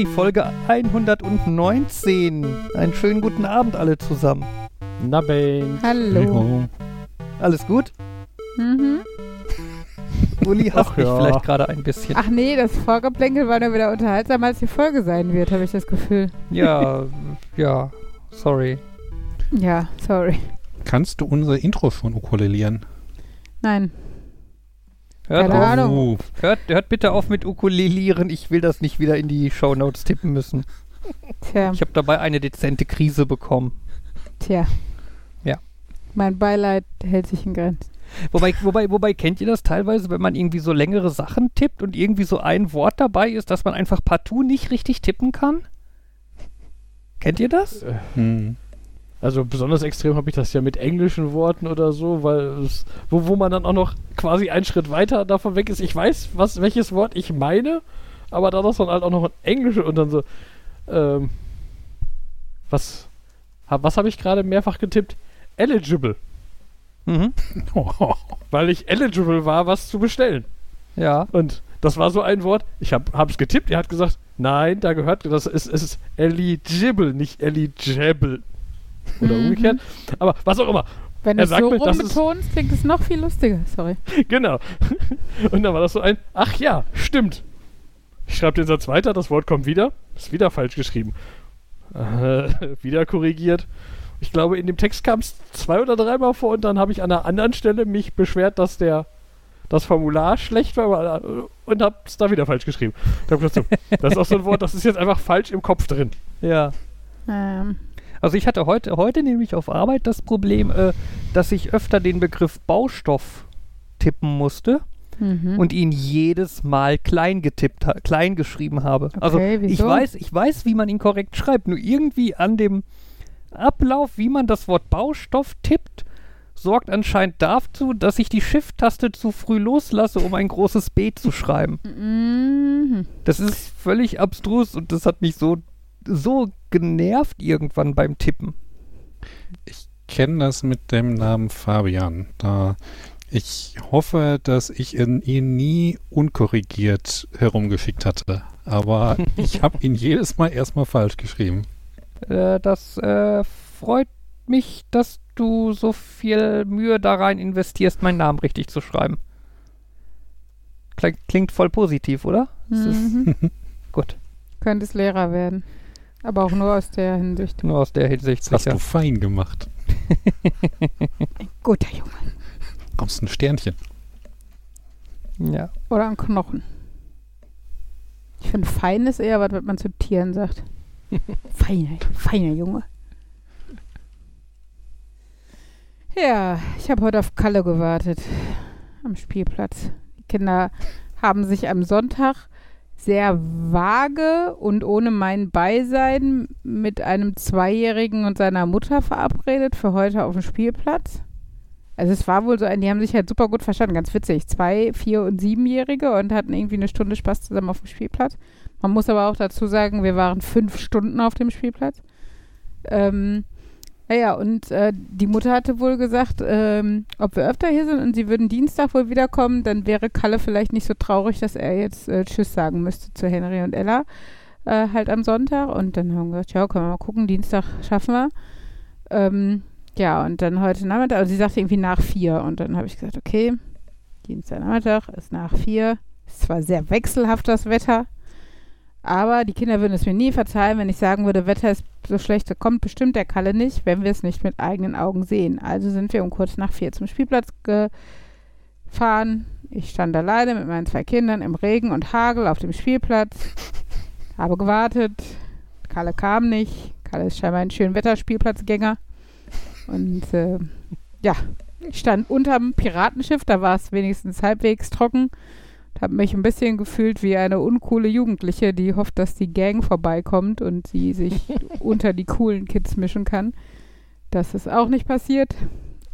Uli, Folge 119. Einen schönen guten Abend alle zusammen. Na Ben. Hallo. Alles gut? Mhm. Uli hasst Ach mich ja. vielleicht gerade ein bisschen. Ach nee, das Vorgeplänkel war nur wieder unterhaltsamer, als die Folge sein wird, habe ich das Gefühl. Ja, ja, sorry. Ja, sorry. Kannst du unser Intro schon ukulelieren? Nein. Hört, Keine auf, Ahnung. Uh, hört, hört bitte auf mit Ukulelieren. Ich will das nicht wieder in die Shownotes tippen müssen. Tja, Ich habe dabei eine dezente Krise bekommen. tja. Ja. Mein Beileid hält sich in Grenzen. Wobei, wobei, wobei, kennt ihr das teilweise, wenn man irgendwie so längere Sachen tippt und irgendwie so ein Wort dabei ist, dass man einfach partout nicht richtig tippen kann? Kennt ihr das? hm. Also besonders extrem habe ich das ja mit englischen Worten oder so, weil es, wo, wo man dann auch noch quasi einen Schritt weiter davon weg ist. Ich weiß, was, welches Wort ich meine, aber da das dann halt auch noch ein englische und dann so, ähm, was, hab, was habe ich gerade mehrfach getippt? Eligible. Mhm. Weil ich eligible war, was zu bestellen. Ja. Und das war so ein Wort, ich habe es getippt, er hat gesagt, nein, da gehört, das ist, es ist eligible, nicht eligible. Oder Mhm. umgekehrt. Aber was auch immer. Wenn du es so mir, rumbetonst, klingt es noch viel lustiger. Sorry. genau. Und dann war das so ein, ach ja, stimmt. Ich schreibe den Satz weiter, das Wort kommt wieder, ist wieder falsch geschrieben. Äh, wieder korrigiert. Ich glaube, in dem Text kam es zwei oder dreimal vor und dann habe ich an einer anderen Stelle mich beschwert, dass der das Formular schlecht war aber- und habe es da wieder falsch geschrieben. Das ist auch so ein Wort, das ist jetzt einfach falsch im Kopf drin. Ja. Ähm, Also ich hatte heute, heute nämlich auf Arbeit das Problem, äh, dass ich öfter den Begriff Baustoff tippen musste mhm. und ihn jedes Mal klein getippt, klein geschrieben habe. also Okay, ich wieso? weiß, ich weiß, wie man ihn korrekt schreibt, nur irgendwie an dem Ablauf, wie man das Wort Baustoff tippt, sorgt anscheinend dazu, dass ich die Shift-Taste zu früh loslasse, um ein großes B zu schreiben. Mhm. Das ist völlig abstrus und das hat mich so, so genervt irgendwann beim Tippen. ich kenne das mit dem Namen Fabian. Da ich hoffe, dass ich ihn, ihn nie unkorrigiert herumgeschickt hatte. Aber ich habe ihn jedes Mal erstmal falsch geschrieben. Äh, das äh, freut mich, dass du so viel Mühe da rein investierst, meinen Namen richtig zu schreiben. Klingt, klingt voll positiv, oder? Mhm. gut. Könntest Lehrer werden. Aber auch nur aus der Hinsicht. Nur aus der Hinsicht Das hast sicher. du fein gemacht. Guter Junge. Kommst ein Sternchen. Ja. Oder ein Knochen. Ich finde, fein ist eher was, was man zu Tieren sagt. feiner, feiner Junge. Ja, ich habe heute auf Kalle gewartet. Am Spielplatz. Die Kinder haben sich am Sonntag sehr vage und ohne mein Beisein mit einem Zweijährigen und seiner Mutter verabredet für heute auf dem Spielplatz. Also es war wohl so ein, die haben sich halt super gut verstanden, ganz witzig. Zwei, vier und siebenjährige und hatten irgendwie eine Stunde Spaß zusammen auf dem Spielplatz. Man muss aber auch dazu sagen, wir waren fünf Stunden auf dem Spielplatz. Ähm, naja, und äh, die Mutter hatte wohl gesagt, ähm, ob wir öfter hier sind und sie würden Dienstag wohl wiederkommen, dann wäre Kalle vielleicht nicht so traurig, dass er jetzt äh, Tschüss sagen müsste zu Henry und Ella äh, halt am Sonntag. Und dann haben wir gesagt, ja, können wir mal gucken, Dienstag schaffen wir. Ähm, ja, und dann heute Nachmittag, also sie sagte irgendwie nach vier. Und dann habe ich gesagt, okay, Dienstagnachmittag ist nach vier. Ist zwar sehr wechselhaft das Wetter, aber die Kinder würden es mir nie verzeihen, wenn ich sagen würde, Wetter ist so schlecht, da kommt bestimmt der Kalle nicht, wenn wir es nicht mit eigenen Augen sehen. Also sind wir um kurz nach vier zum Spielplatz gefahren. Ich stand alleine mit meinen zwei Kindern im Regen und Hagel auf dem Spielplatz, habe gewartet. Kalle kam nicht. Kalle ist scheinbar ein schön Wetterspielplatzgänger. Und äh, ja, ich stand unterm Piratenschiff, da war es wenigstens halbwegs trocken. Habe mich ein bisschen gefühlt wie eine uncoole Jugendliche, die hofft, dass die Gang vorbeikommt und sie sich unter die coolen Kids mischen kann. Das ist auch nicht passiert.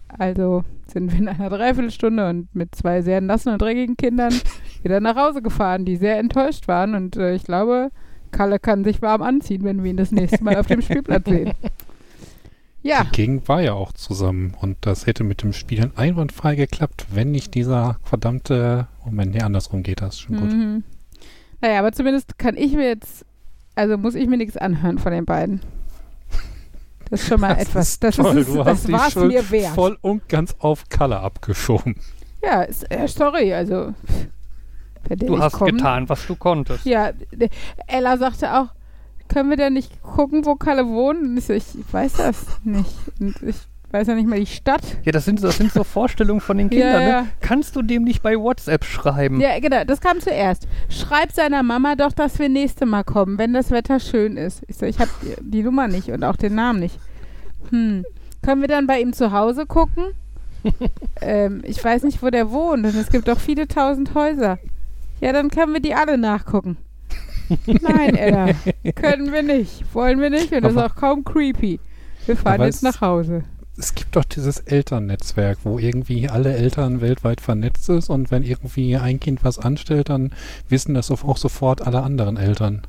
Also sind wir in einer Dreiviertelstunde und mit zwei sehr nassen und dreckigen Kindern wieder nach Hause gefahren, die sehr enttäuscht waren. Und äh, ich glaube, Kalle kann sich warm anziehen, wenn wir ihn das nächste Mal auf dem Spielplatz sehen. Ja, Die Gegend war ja auch zusammen und das hätte mit dem Spielen einwandfrei geklappt, wenn nicht dieser verdammte. Moment, nee, andersrum geht das schon gut. Mhm. Naja, aber zumindest kann ich mir jetzt, also muss ich mir nichts anhören von den beiden. Das ist schon mal etwas. ist das toll. ist, du das war's Schuld mir wert. voll und ganz auf Kalle abgeschoben. Ja, ist, äh, sorry, also. Wenn der Du nicht hast kommt, getan, was du konntest. Ja, d- Ella sagte auch, können wir denn nicht gucken, wo Kalle wohnt? Und ich so, ich weiß das nicht. Und ich weiß ja nicht mal die Stadt. Ja, das sind, das sind so Vorstellungen von den Kindern. Ja, ja. Ne? Kannst du dem nicht bei WhatsApp schreiben? Ja, genau, das kam zuerst. Schreib seiner Mama doch, dass wir nächste Mal kommen, wenn das Wetter schön ist. Ich so, ich habe die Nummer nicht und auch den Namen nicht. Hm. Können wir dann bei ihm zu Hause gucken? ähm, ich weiß nicht, wo der wohnt und es gibt doch viele tausend Häuser. Ja, dann können wir die alle nachgucken. Nein, Ella, können wir nicht. Wollen wir nicht und das ist auch kaum creepy. Wir fahren jetzt nach Hause. Es gibt doch dieses Elternnetzwerk, wo irgendwie alle Eltern weltweit vernetzt ist und wenn irgendwie ein Kind was anstellt, dann wissen das auch sofort alle anderen Eltern.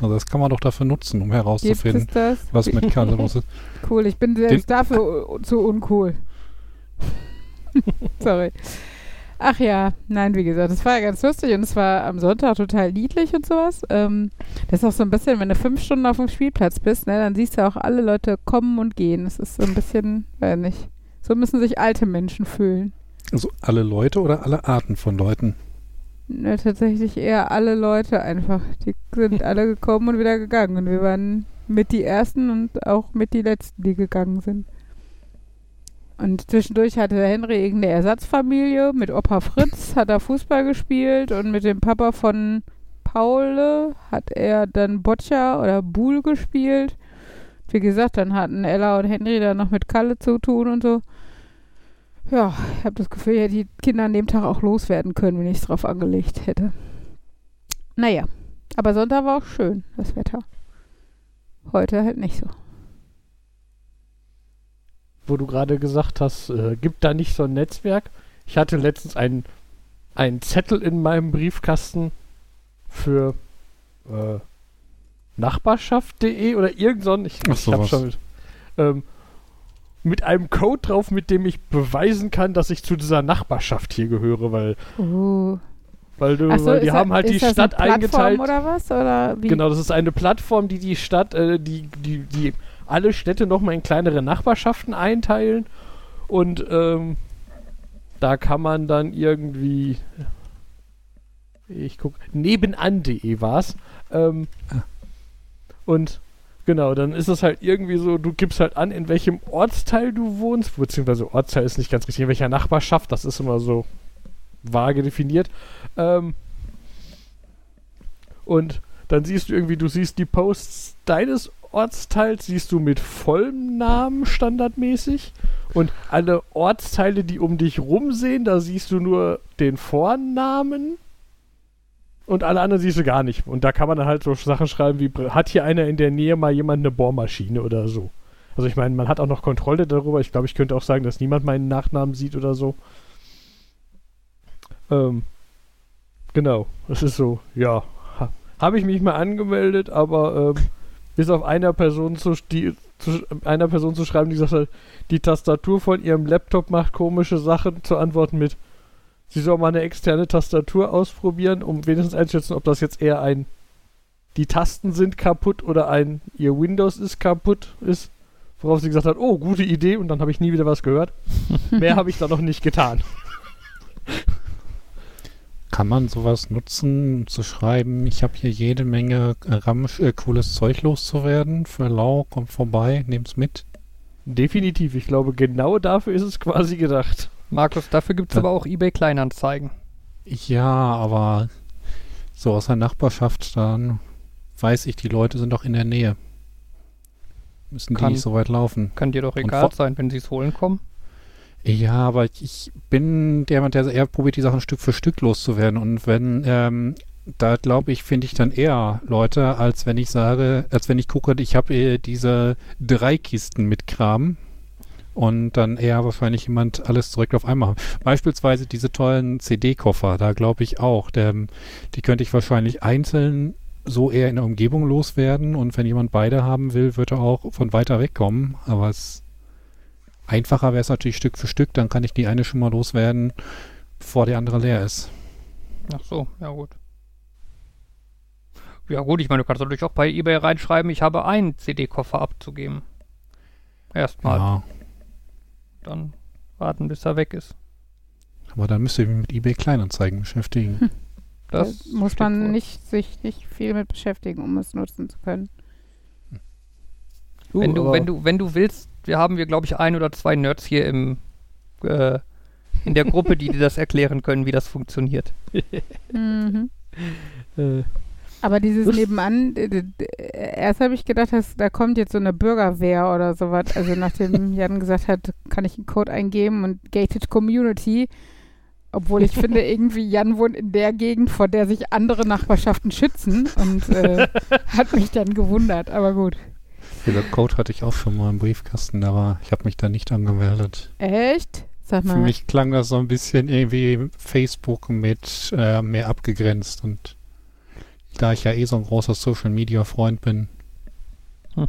Also das kann man doch dafür nutzen, um herauszufinden, was mit Kalle los ist. Cool, ich bin selbst dafür u- zu uncool. Sorry. Ach ja, nein, wie gesagt, es war ja ganz lustig und es war am Sonntag total niedlich und sowas. Ähm, das ist auch so ein bisschen, wenn du fünf Stunden auf dem Spielplatz bist, ne, dann siehst du auch alle Leute kommen und gehen. Das ist so ein bisschen, weiß nicht. So müssen sich alte Menschen fühlen. Also alle Leute oder alle Arten von Leuten? Ne, tatsächlich eher alle Leute einfach. Die sind alle gekommen und wieder gegangen. Und wir waren mit die Ersten und auch mit die Letzten, die gegangen sind. Und zwischendurch hatte Henry irgendeine Ersatzfamilie. Mit Opa Fritz hat er Fußball gespielt und mit dem Papa von Paul hat er dann Boccia oder Buhl gespielt. Wie gesagt, dann hatten Ella und Henry dann noch mit Kalle zu tun und so. Ja, ich habe das Gefühl, ich hätte die Kinder an dem Tag auch loswerden können, wenn ich es drauf angelegt hätte. Naja, aber Sonntag war auch schön, das Wetter. Heute halt nicht so. Wo du gerade gesagt hast, äh, gibt da nicht so ein Netzwerk. Ich hatte letztens einen, einen Zettel in meinem Briefkasten für äh, Nachbarschaft.de oder irgend so ein, ich, Ach, ich hab schon mit, ähm, mit einem Code drauf, mit dem ich beweisen kann, dass ich zu dieser Nachbarschaft hier gehöre, weil, Uh. weil, du, so, weil die haben das, halt die Stadt eine Plattform eingeteilt. oder was? Oder wie? Genau, das ist eine Plattform, die die Stadt, äh, die, die, die alle Städte nochmal in kleinere Nachbarschaften einteilen. Und ähm, da kann man dann irgendwie, ich guck, nebenan.de war's. Ähm, Ah. Und genau, dann ist es halt irgendwie so, du gibst halt an, in welchem Ortsteil du wohnst, beziehungsweise Ortsteil ist nicht ganz richtig, in welcher Nachbarschaft, das ist immer so vage definiert. Ähm, und dann siehst du irgendwie, du siehst die Posts deines Ortsteils, siehst du mit vollem Namen standardmäßig. Und alle Ortsteile, die um dich rum sehen, da siehst du nur den Vornamen. Und alle anderen siehst du gar nicht. Und da kann man dann halt so Sachen schreiben wie, hat hier einer in der Nähe mal jemand eine Bohrmaschine oder so. Also ich meine, man hat auch noch Kontrolle darüber. Ich glaube, ich könnte auch sagen, dass niemand meinen Nachnamen sieht oder so. Ähm, genau. Das ist so, ja. Ha, Habe ich mich mal angemeldet, aber ähm, bis auf einer Person zu, die, zu einer Person zu schreiben, die gesagt hat, die Tastatur von ihrem Laptop macht komische Sachen, zu antworten mit, sie soll mal eine externe Tastatur ausprobieren, um wenigstens einzuschätzen, ob das jetzt eher ein die Tasten sind kaputt oder ein ihr Windows ist kaputt ist. Worauf sie gesagt hat, oh, gute Idee, und dann habe ich nie wieder was gehört. Mehr habe ich da noch nicht getan. Kann man sowas nutzen, um zu schreiben, ich habe hier jede Menge Ramsch, äh, cooles Zeug loszuwerden, für lau, kommt vorbei, nehmt's mit. Definitiv, ich glaube, genau dafür ist es quasi gedacht. Markus, dafür gibt es aber auch eBay Kleinanzeigen. Ja, aber so aus der Nachbarschaft, dann weiß ich, die Leute sind doch in der Nähe. Müssen die Kann- nicht so weit laufen. Kann dir doch Und egal sein, wenn sie es holen kommen. Ja, aber ich- bin jemand, der eher probiert, die Sachen Stück für Stück loszuwerden. Und wenn, ähm, da glaube ich, finde ich dann eher Leute, als wenn ich sage, als wenn ich gucke, ich habe äh, diese drei Kisten mit Kram und dann eher wahrscheinlich jemand alles direkt auf einmal haben. Beispielsweise diese tollen CD-Koffer, da glaube ich auch, der, die könnte ich wahrscheinlich einzeln so eher in der Umgebung loswerden und wenn jemand beide haben will, wird er auch von weiter weg kommen, aber es Einfacher wäre es natürlich Stück für Stück, dann kann ich die eine schon mal loswerden, bevor die andere leer ist. Ach so, ja gut. Ja gut, ich meine, du kannst natürlich auch bei eBay reinschreiben, ich habe einen CD-Koffer abzugeben. Erstmal. Ja, Dann warten, bis er weg ist. aber dann müsst ihr mich mit eBay Kleinanzeigen beschäftigen. Das Da muss man nicht, sich nicht viel mit beschäftigen, um es nutzen zu können. Wenn du, aber- wenn du, wenn du willst, wir haben wir, glaube ich, ein oder zwei Nerds hier im äh, in der Gruppe, die dir das erklären können, wie das funktioniert. Mhm. Äh, Aber dieses Das- Nebenan, erst habe ich gedacht, dass, da kommt jetzt so eine Bürgerwehr oder sowas. Also nachdem Jan gesagt hat, kann ich einen Code eingeben und Gated Community. Obwohl ich finde, irgendwie Jan wohnt in der Gegend, vor der sich andere Nachbarschaften schützen und äh, hat mich dann gewundert. Aber gut. Dieser Code hatte ich auch schon mal im Briefkasten, aber ich habe mich da nicht angemeldet. Echt? Sag mal. Für mich klang das so ein bisschen irgendwie Facebook mit äh, mehr abgegrenzt und da ich ja eh so ein großer Social Media Freund bin, Ja,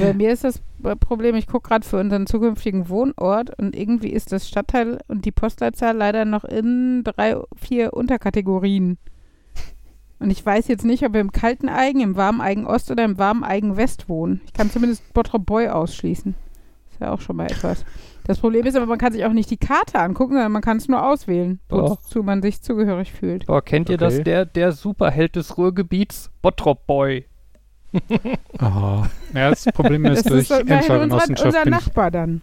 bei mir ist das Problem, ich gucke gerade für unseren zukünftigen Wohnort und irgendwie ist das Stadtteil und die Postleitzahl leider noch in drei, vier Unterkategorien. Und ich weiß jetzt nicht, ob wir im kalten Eigen, im warmen Eigen Ost oder im warmen Eigen West wohnen. Ich kann zumindest Bottrop Boy ausschließen. Ist ja auch schon mal etwas. Das Problem ist aber, man kann sich auch nicht die Karte angucken, sondern man kann es nur auswählen, Oh. wozu man sich zugehörig fühlt. Aber kennt ihr das? Okay. Der, der Superheld des Ruhrgebiets, Bottrop Boy. Aha. Ja, das Problem ist, Das durch ist immerhin Emscher unser, Genossenschaft unser ich, Nachbar dann.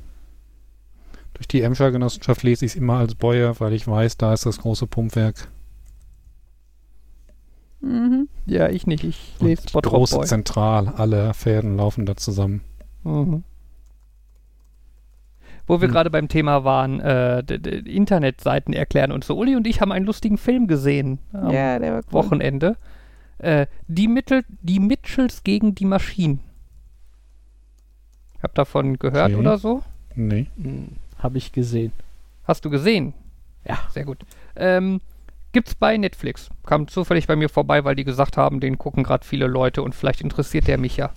durch die Emscher Genossenschaft lese ich es immer als Bäuer, weil ich weiß, da ist das große Pumpwerk. Mhm. Ja, ich nicht. Ich lese Bottrop große Boy. Zentral, alle Fäden laufen da zusammen. Mhm. Wo wir Hm. gerade beim Thema waren, äh, Internetseiten erklären und so. Uli und ich haben einen lustigen Film gesehen am Ja, der war cool. Wochenende. Äh, die, Mittel, die Mitchells gegen die Maschinen. Habt davon gehört Okay. oder so? Nee. Habe ich gesehen. Hast du gesehen? Ja. Sehr gut. Ähm, gibt's bei Netflix. Kam zufällig bei mir vorbei, weil die gesagt haben, den gucken gerade viele Leute und vielleicht interessiert der mich ja.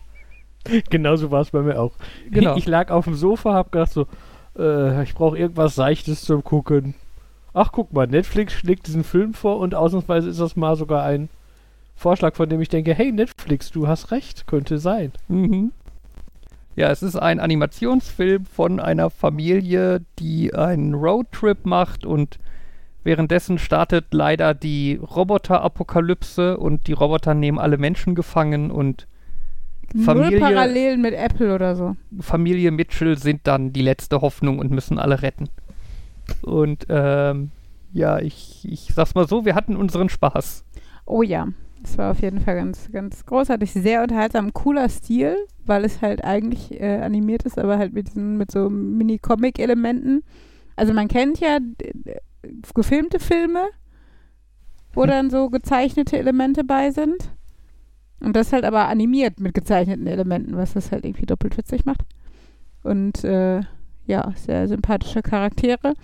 Genauso war es bei mir auch. Genau. Ich lag auf dem Sofa, hab gedacht so, äh, ich brauche irgendwas Seichtes zum Gucken. Ach, guck mal, Netflix schlägt diesen Film vor und ausnahmsweise ist das mal sogar ein Vorschlag, von dem ich denke, hey Netflix, du hast recht, könnte sein. Mhm. Ja, es ist ein Animationsfilm von einer Familie, die einen Roadtrip macht und währenddessen startet leider die Roboterapokalypse und die Roboter nehmen alle Menschen gefangen und Null Familie- Parallelen mit Apple oder so. Familie Mitchell sind dann die letzte Hoffnung und müssen alle retten. Und ähm, ja, ich, ich sag's mal so, wir hatten unseren Spaß. Oh ja, das war auf jeden Fall ganz, ganz großartig. Sehr unterhaltsam, cooler Stil, weil es halt eigentlich äh, animiert ist, aber halt mit, diesen, mit so Mini-Comic-Elementen. Also man kennt ja gefilmte Filme, wo Hm. dann so gezeichnete Elemente bei sind. Und das halt aber animiert mit gezeichneten Elementen, was das halt irgendwie doppelt witzig macht. Und äh, ja, sehr sympathische Charaktere.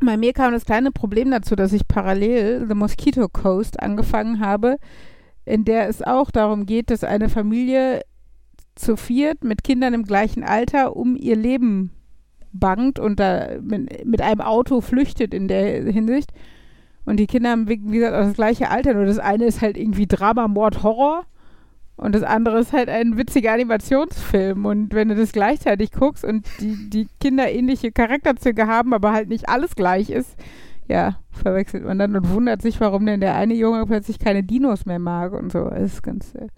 Bei mir kam das kleine Problem dazu, dass ich parallel The Mosquito Coast angefangen habe, in der es auch darum geht, dass eine Familie zu viert mit Kindern im gleichen Alter um ihr Leben bangt und da mit, mit einem Auto flüchtet in der Hinsicht. Und die Kinder haben, wie gesagt, auch das gleiche Alter, nur das eine ist halt irgendwie Drama, Mord, Horror. Und das andere ist halt ein witziger Animationsfilm. Und wenn du das gleichzeitig guckst und die, die Kinder ähnliche Charakterzüge haben, aber halt nicht alles gleich ist, ja, verwechselt man dann und wundert sich, warum denn der eine Junge plötzlich keine Dinos mehr mag und so. Das ist ganz, äh,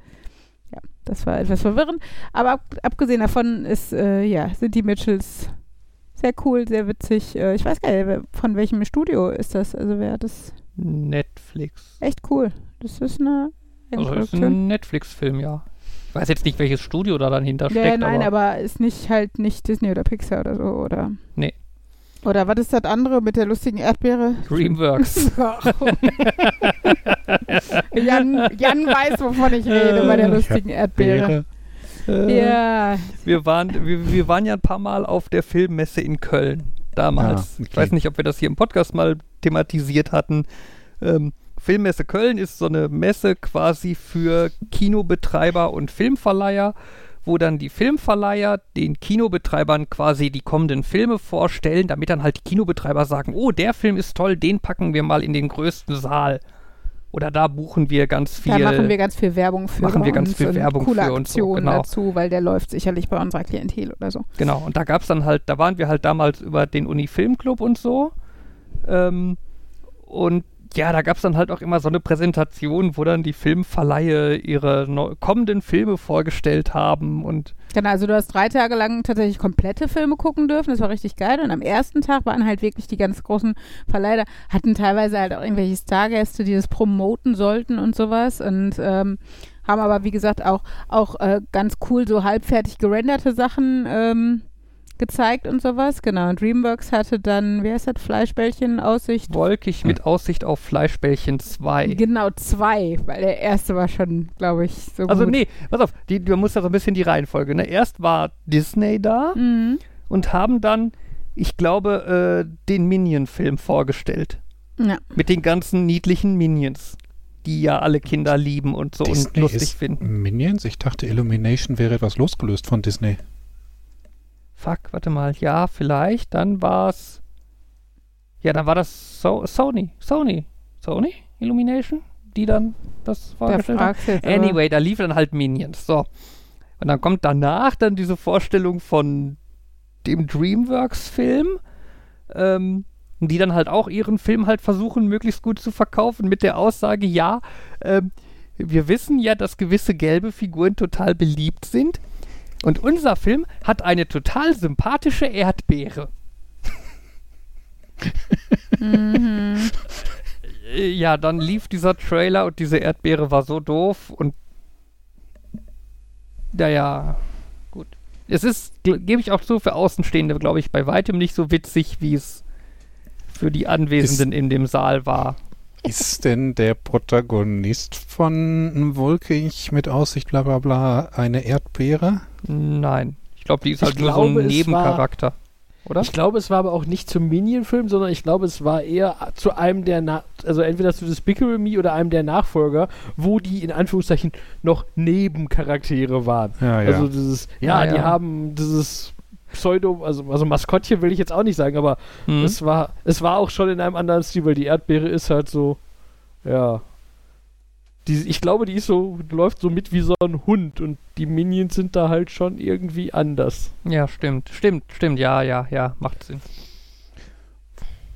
ja, das war etwas verwirrend. Aber ab, abgesehen davon ist, äh, ja, sind die Mitchells sehr cool, sehr witzig. Äh, ich weiß gar nicht, von welchem Studio ist das? Also wer hat das Netflix. echt cool. Das ist eine Also ist ein Netflix-Film, ja. Ich weiß jetzt nicht, welches Studio da dann hinter Ja, steckt, nein, aber, aber ist nicht halt nicht Disney oder Pixar oder so, oder? Nee. Oder was ist das andere mit der lustigen Erdbeere? Dreamworks. Jan, Jan weiß, wovon ich rede bei der lustigen Erdbeere. Äh, Ja, wir, waren, wir, wir waren ja ein paar Mal auf der Filmmesse in Köln damals. Ah, okay. Ich weiß nicht, ob wir das hier im Podcast mal thematisiert hatten. Ähm, Filmmesse Köln ist so eine Messe quasi für Kinobetreiber und Filmverleiher, wo dann die Filmverleiher den Kinobetreibern quasi die kommenden Filme vorstellen, damit dann halt die Kinobetreiber sagen, oh, der Film ist toll, den packen wir mal in den größten Saal. Oder da buchen wir ganz viel. Da machen wir ganz viel Werbung für machen wir ganz viel Werbung coole für uns so, genau. dazu, weil der läuft sicherlich bei unserer Klientel oder so. Genau, und da gab es dann halt, da waren wir halt damals über den Uni-Filmclub und so. Ähm, und ja, da gab es dann halt auch immer so eine Präsentation, wo dann die Filmverleihe ihre kommenden Filme vorgestellt haben und Genau, also du hast drei Tage lang tatsächlich komplette Filme gucken dürfen. Das war richtig geil. Und am ersten Tag waren halt wirklich die ganz großen Verleiher, hatten teilweise halt auch irgendwelche Stargäste, die das promoten sollten und sowas. Und ähm, haben aber, wie gesagt, auch, auch äh, ganz cool so halbfertig gerenderte Sachen ähm, gezeigt und sowas. Genau. Und Dreamworks hatte dann, wie heißt das, Fleischbällchen Aussicht? wolkig mit Aussicht auf Fleischbällchen 2. Genau, zwei, weil der erste war schon, glaube ich, so Also gut. nee, pass auf, die, du musst ja so ein bisschen die Reihenfolge. Ne? Erst war Disney da Mhm. und haben dann, ich glaube, äh, den Minion-Film vorgestellt. Ja. Mit den ganzen niedlichen Minions, die ja alle Kinder lieben und so und Disney lustig ist finden. Minions? Ich dachte, Illumination wäre etwas losgelöst von Disney. Fuck, warte mal. Ja, vielleicht. Dann war's. Ja, dann war das so Sony. Sony. Sony? Illumination? Die dann das Da vorgestellt haben? aber- Anyway, da lief dann halt Minions. So. Und dann kommt danach dann diese Vorstellung von dem Dreamworks-Film, ähm, die dann halt auch ihren Film halt versuchen, möglichst gut zu verkaufen, mit der Aussage, ja, ähm, wir wissen ja, dass gewisse gelbe Figuren total beliebt sind. Und unser Film hat eine total sympathische Erdbeere. Mhm. Ja, dann lief dieser Trailer und diese Erdbeere war so doof und naja, gut. Es ist, gebe ich auch so für Außenstehende, glaube ich, bei weitem nicht so witzig, wie es für die Anwesenden in dem Saal war. Ist denn der Protagonist von Wolkig mit Aussicht bla bla bla eine Erdbeere? Nein. Ich glaube, die ist Ich halt nur so glaube, ein es Nebencharakter. Oder? Ich glaube, es war aber auch nicht zum Minion-Film, sondern ich glaube, es war eher zu einem der, Na also entweder zu Despicable Me oder einem der Nachfolger, wo die in Anführungszeichen noch Nebencharaktere waren. Ja, ja. Also dieses, ja, Ja, die ja. haben dieses Pseudo, also, also Maskottchen will ich jetzt auch nicht sagen, aber Hm? es war, es war auch schon in einem anderen Stil, weil die Erdbeere ist halt so, ja. Die, ich glaube, die ist so, läuft so mit wie so ein Hund und die Minions sind da halt schon irgendwie anders. Ja, stimmt. Stimmt, stimmt. Ja, ja, ja. Macht Sinn.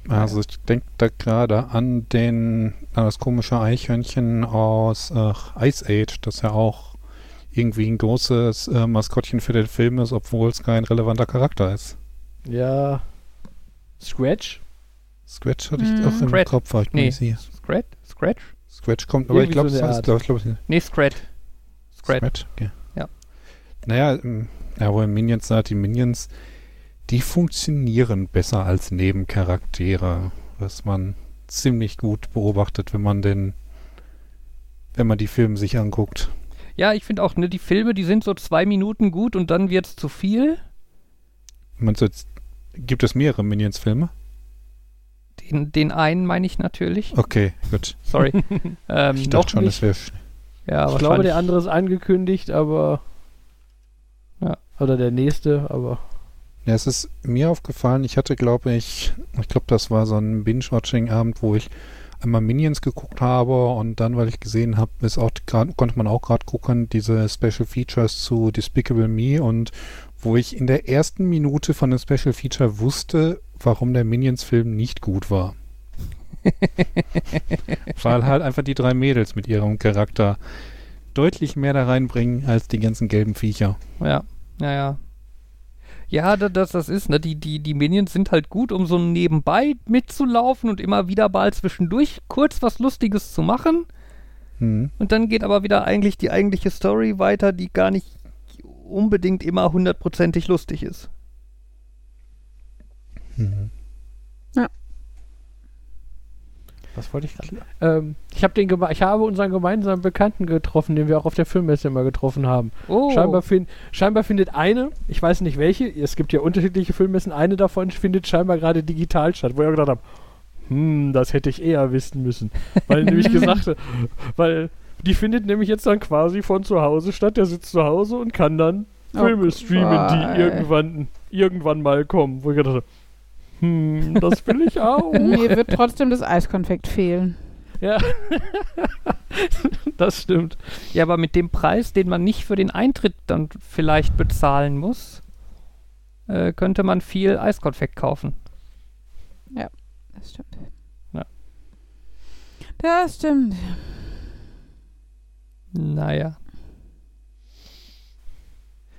Also ich denke da gerade an den an das komische Eichhörnchen aus äh, Ice Age, das ja auch irgendwie ein großes äh, Maskottchen für den Film ist, obwohl es kein relevanter Charakter ist. Ja. Scratch? Scratch hatte ich Mhm. auch im Scratch. Kopf, war ich Nee. Scratch? Scratch? Scratch kommt, aber ich glaube, so es heißt, glaub, ich glaube, Nee, Scratch. Scratch. Scratch. Okay. Ja. Naja, ähm, ja, wo ihr Minions seid, die Minions, die funktionieren besser als Nebencharaktere, was man ziemlich gut beobachtet, wenn man den, wenn man die Filme sich anguckt. Ja, ich finde auch, ne, die Filme, die sind so zwei Minuten gut und dann wird's zu viel. Meinst du jetzt, gibt es mehrere Minions-Filme? Den, den einen meine ich natürlich. Okay, gut. Sorry. ähm, Ich dachte schon, nicht. das wäre. Ja, ich glaube, der andere ist angekündigt, aber. Ja. Oder der nächste, aber. Ja, es ist mir aufgefallen, ich hatte, glaube ich, ich glaube, das war so ein Binge-Watching-Abend, wo ich einmal Minions geguckt habe und dann, weil ich gesehen habe, ist auch grad, konnte man auch gerade gucken, diese Special Features zu Despicable Me und wo ich in der ersten Minute von dem Special Feature wusste, warum der Minions-Film nicht gut war. Weil halt einfach die drei Mädels mit ihrem Charakter deutlich mehr da reinbringen als die ganzen gelben Viecher. Ja, ja, ja. Ja, da- das, das ist, ne, die, die, die Minions sind halt gut, um so nebenbei mitzulaufen und immer wieder mal zwischendurch kurz was Lustiges zu machen. Hm. Und dann geht aber wieder eigentlich die eigentliche Story weiter, die gar nicht unbedingt immer hundertprozentig lustig ist. Mhm. Was wollte ich gerade? Ähm, ich, hab den ich habe unseren gemeinsamen Bekannten getroffen, den wir auch auf der Filmmesse immer getroffen haben. Oh, Scheinbar, fin scheinbar findet eine, ich weiß nicht welche, es gibt ja unterschiedliche Filmmessen, eine davon findet scheinbar gerade digital statt, wo ich auch gedacht habe, hm, das hätte ich eher wissen müssen. Weil nämlich gesagt, weil die findet nämlich jetzt dann quasi von zu Hause statt, der sitzt zu Hause und kann dann Oh Filme streamen, Gott. die irgendwann, irgendwann mal kommen. Wo ich gedacht habe, hm, das will ich auch. Mir wird trotzdem das Eiskonfekt fehlen. Ja. das stimmt. Ja, aber mit dem Preis, den man nicht für den Eintritt dann vielleicht bezahlen muss, äh, könnte man viel Eiskonfekt kaufen. Das stimmt. Ja. Das stimmt. Naja.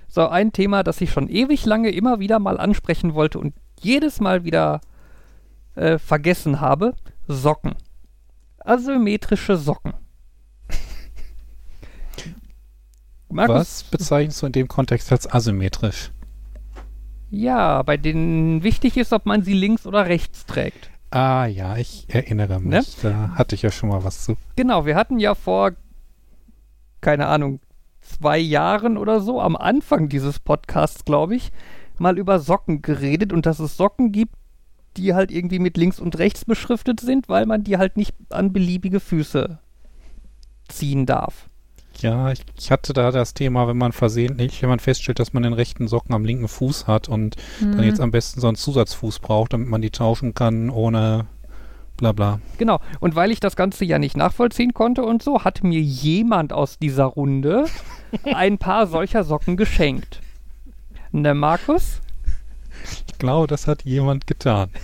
So, ein Thema, das ich schon ewig lange immer wieder mal ansprechen wollte und jedes Mal wieder äh, vergessen habe. Socken. Asymmetrische Socken. Was bezeichnest du in dem Kontext als asymmetrisch? Ja, bei denen wichtig ist, ob man sie links oder rechts trägt. Ah ja, ich erinnere mich. Ne? Da hatte ich ja schon mal was zu. Genau, wir hatten ja vor, keine Ahnung, zwei Jahren oder so, am Anfang dieses Podcasts, glaube ich, mal über Socken geredet und dass es Socken gibt, die halt irgendwie mit links und rechts beschriftet sind, weil man die halt nicht an beliebige Füße ziehen darf. Ja, ich, ich hatte da das Thema, wenn man versehentlich, wenn man feststellt, dass man den rechten Socken am linken Fuß hat und Mhm. dann jetzt am besten so einen Zusatzfuß braucht, damit man die tauschen kann ohne bla bla. Genau, und weil ich das Ganze ja nicht nachvollziehen konnte und so, hat mir jemand aus dieser Runde ein paar solcher Socken geschenkt. Ne, Markus? Ich glaube, das hat jemand getan.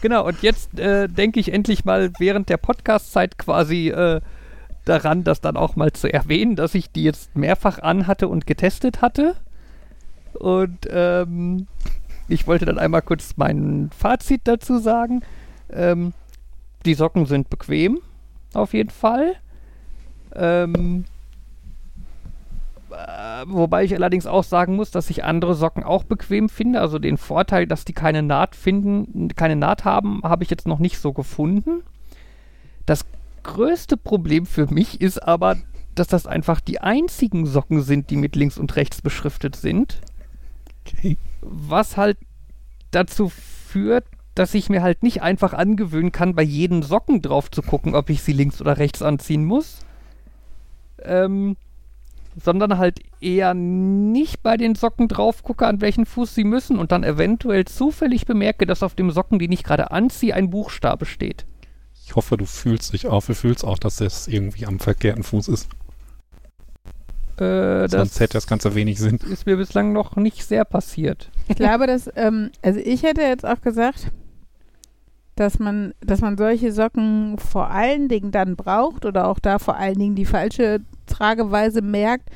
Genau, und jetzt äh, denke ich endlich mal während der Podcast-Zeit quasi äh, daran, das dann auch mal zu erwähnen, dass ich die jetzt mehrfach anhatte und getestet hatte. Und ähm, ich wollte dann einmal kurz mein Fazit dazu sagen. Ähm, die Socken sind bequem, auf jeden Fall. Ähm, äh, wobei ich allerdings auch sagen muss, dass ich andere Socken auch bequem finde. Also den Vorteil, dass die keine Naht finden, keine Naht haben, habe ich jetzt noch nicht so gefunden. Das größte Problem für mich ist aber, dass das einfach die einzigen Socken sind, die mit links und rechts beschriftet sind. Okay. Was halt dazu führt, dass ich mir halt nicht einfach angewöhnen kann, bei jedem Socken drauf zu gucken, ob ich sie links oder rechts anziehen muss. Ähm, sondern halt eher nicht bei den Socken drauf gucke, an welchen Fuß sie müssen und dann eventuell zufällig bemerke, dass auf dem Socken, den ich gerade anziehe, ein Buchstabe steht. Ich hoffe, du fühlst dich auch, du fühlst auch, dass das irgendwie am verkehrten Fuß ist. Äh, Sonst das hätte das Ganze wenig Sinn. ist mir bislang noch nicht sehr passiert. Ich glaube, dass, ähm, also ich hätte jetzt auch gesagt, dass man, dass man solche Socken vor allen Dingen dann braucht oder auch da vor allen Dingen die falsche Trageweise merkt,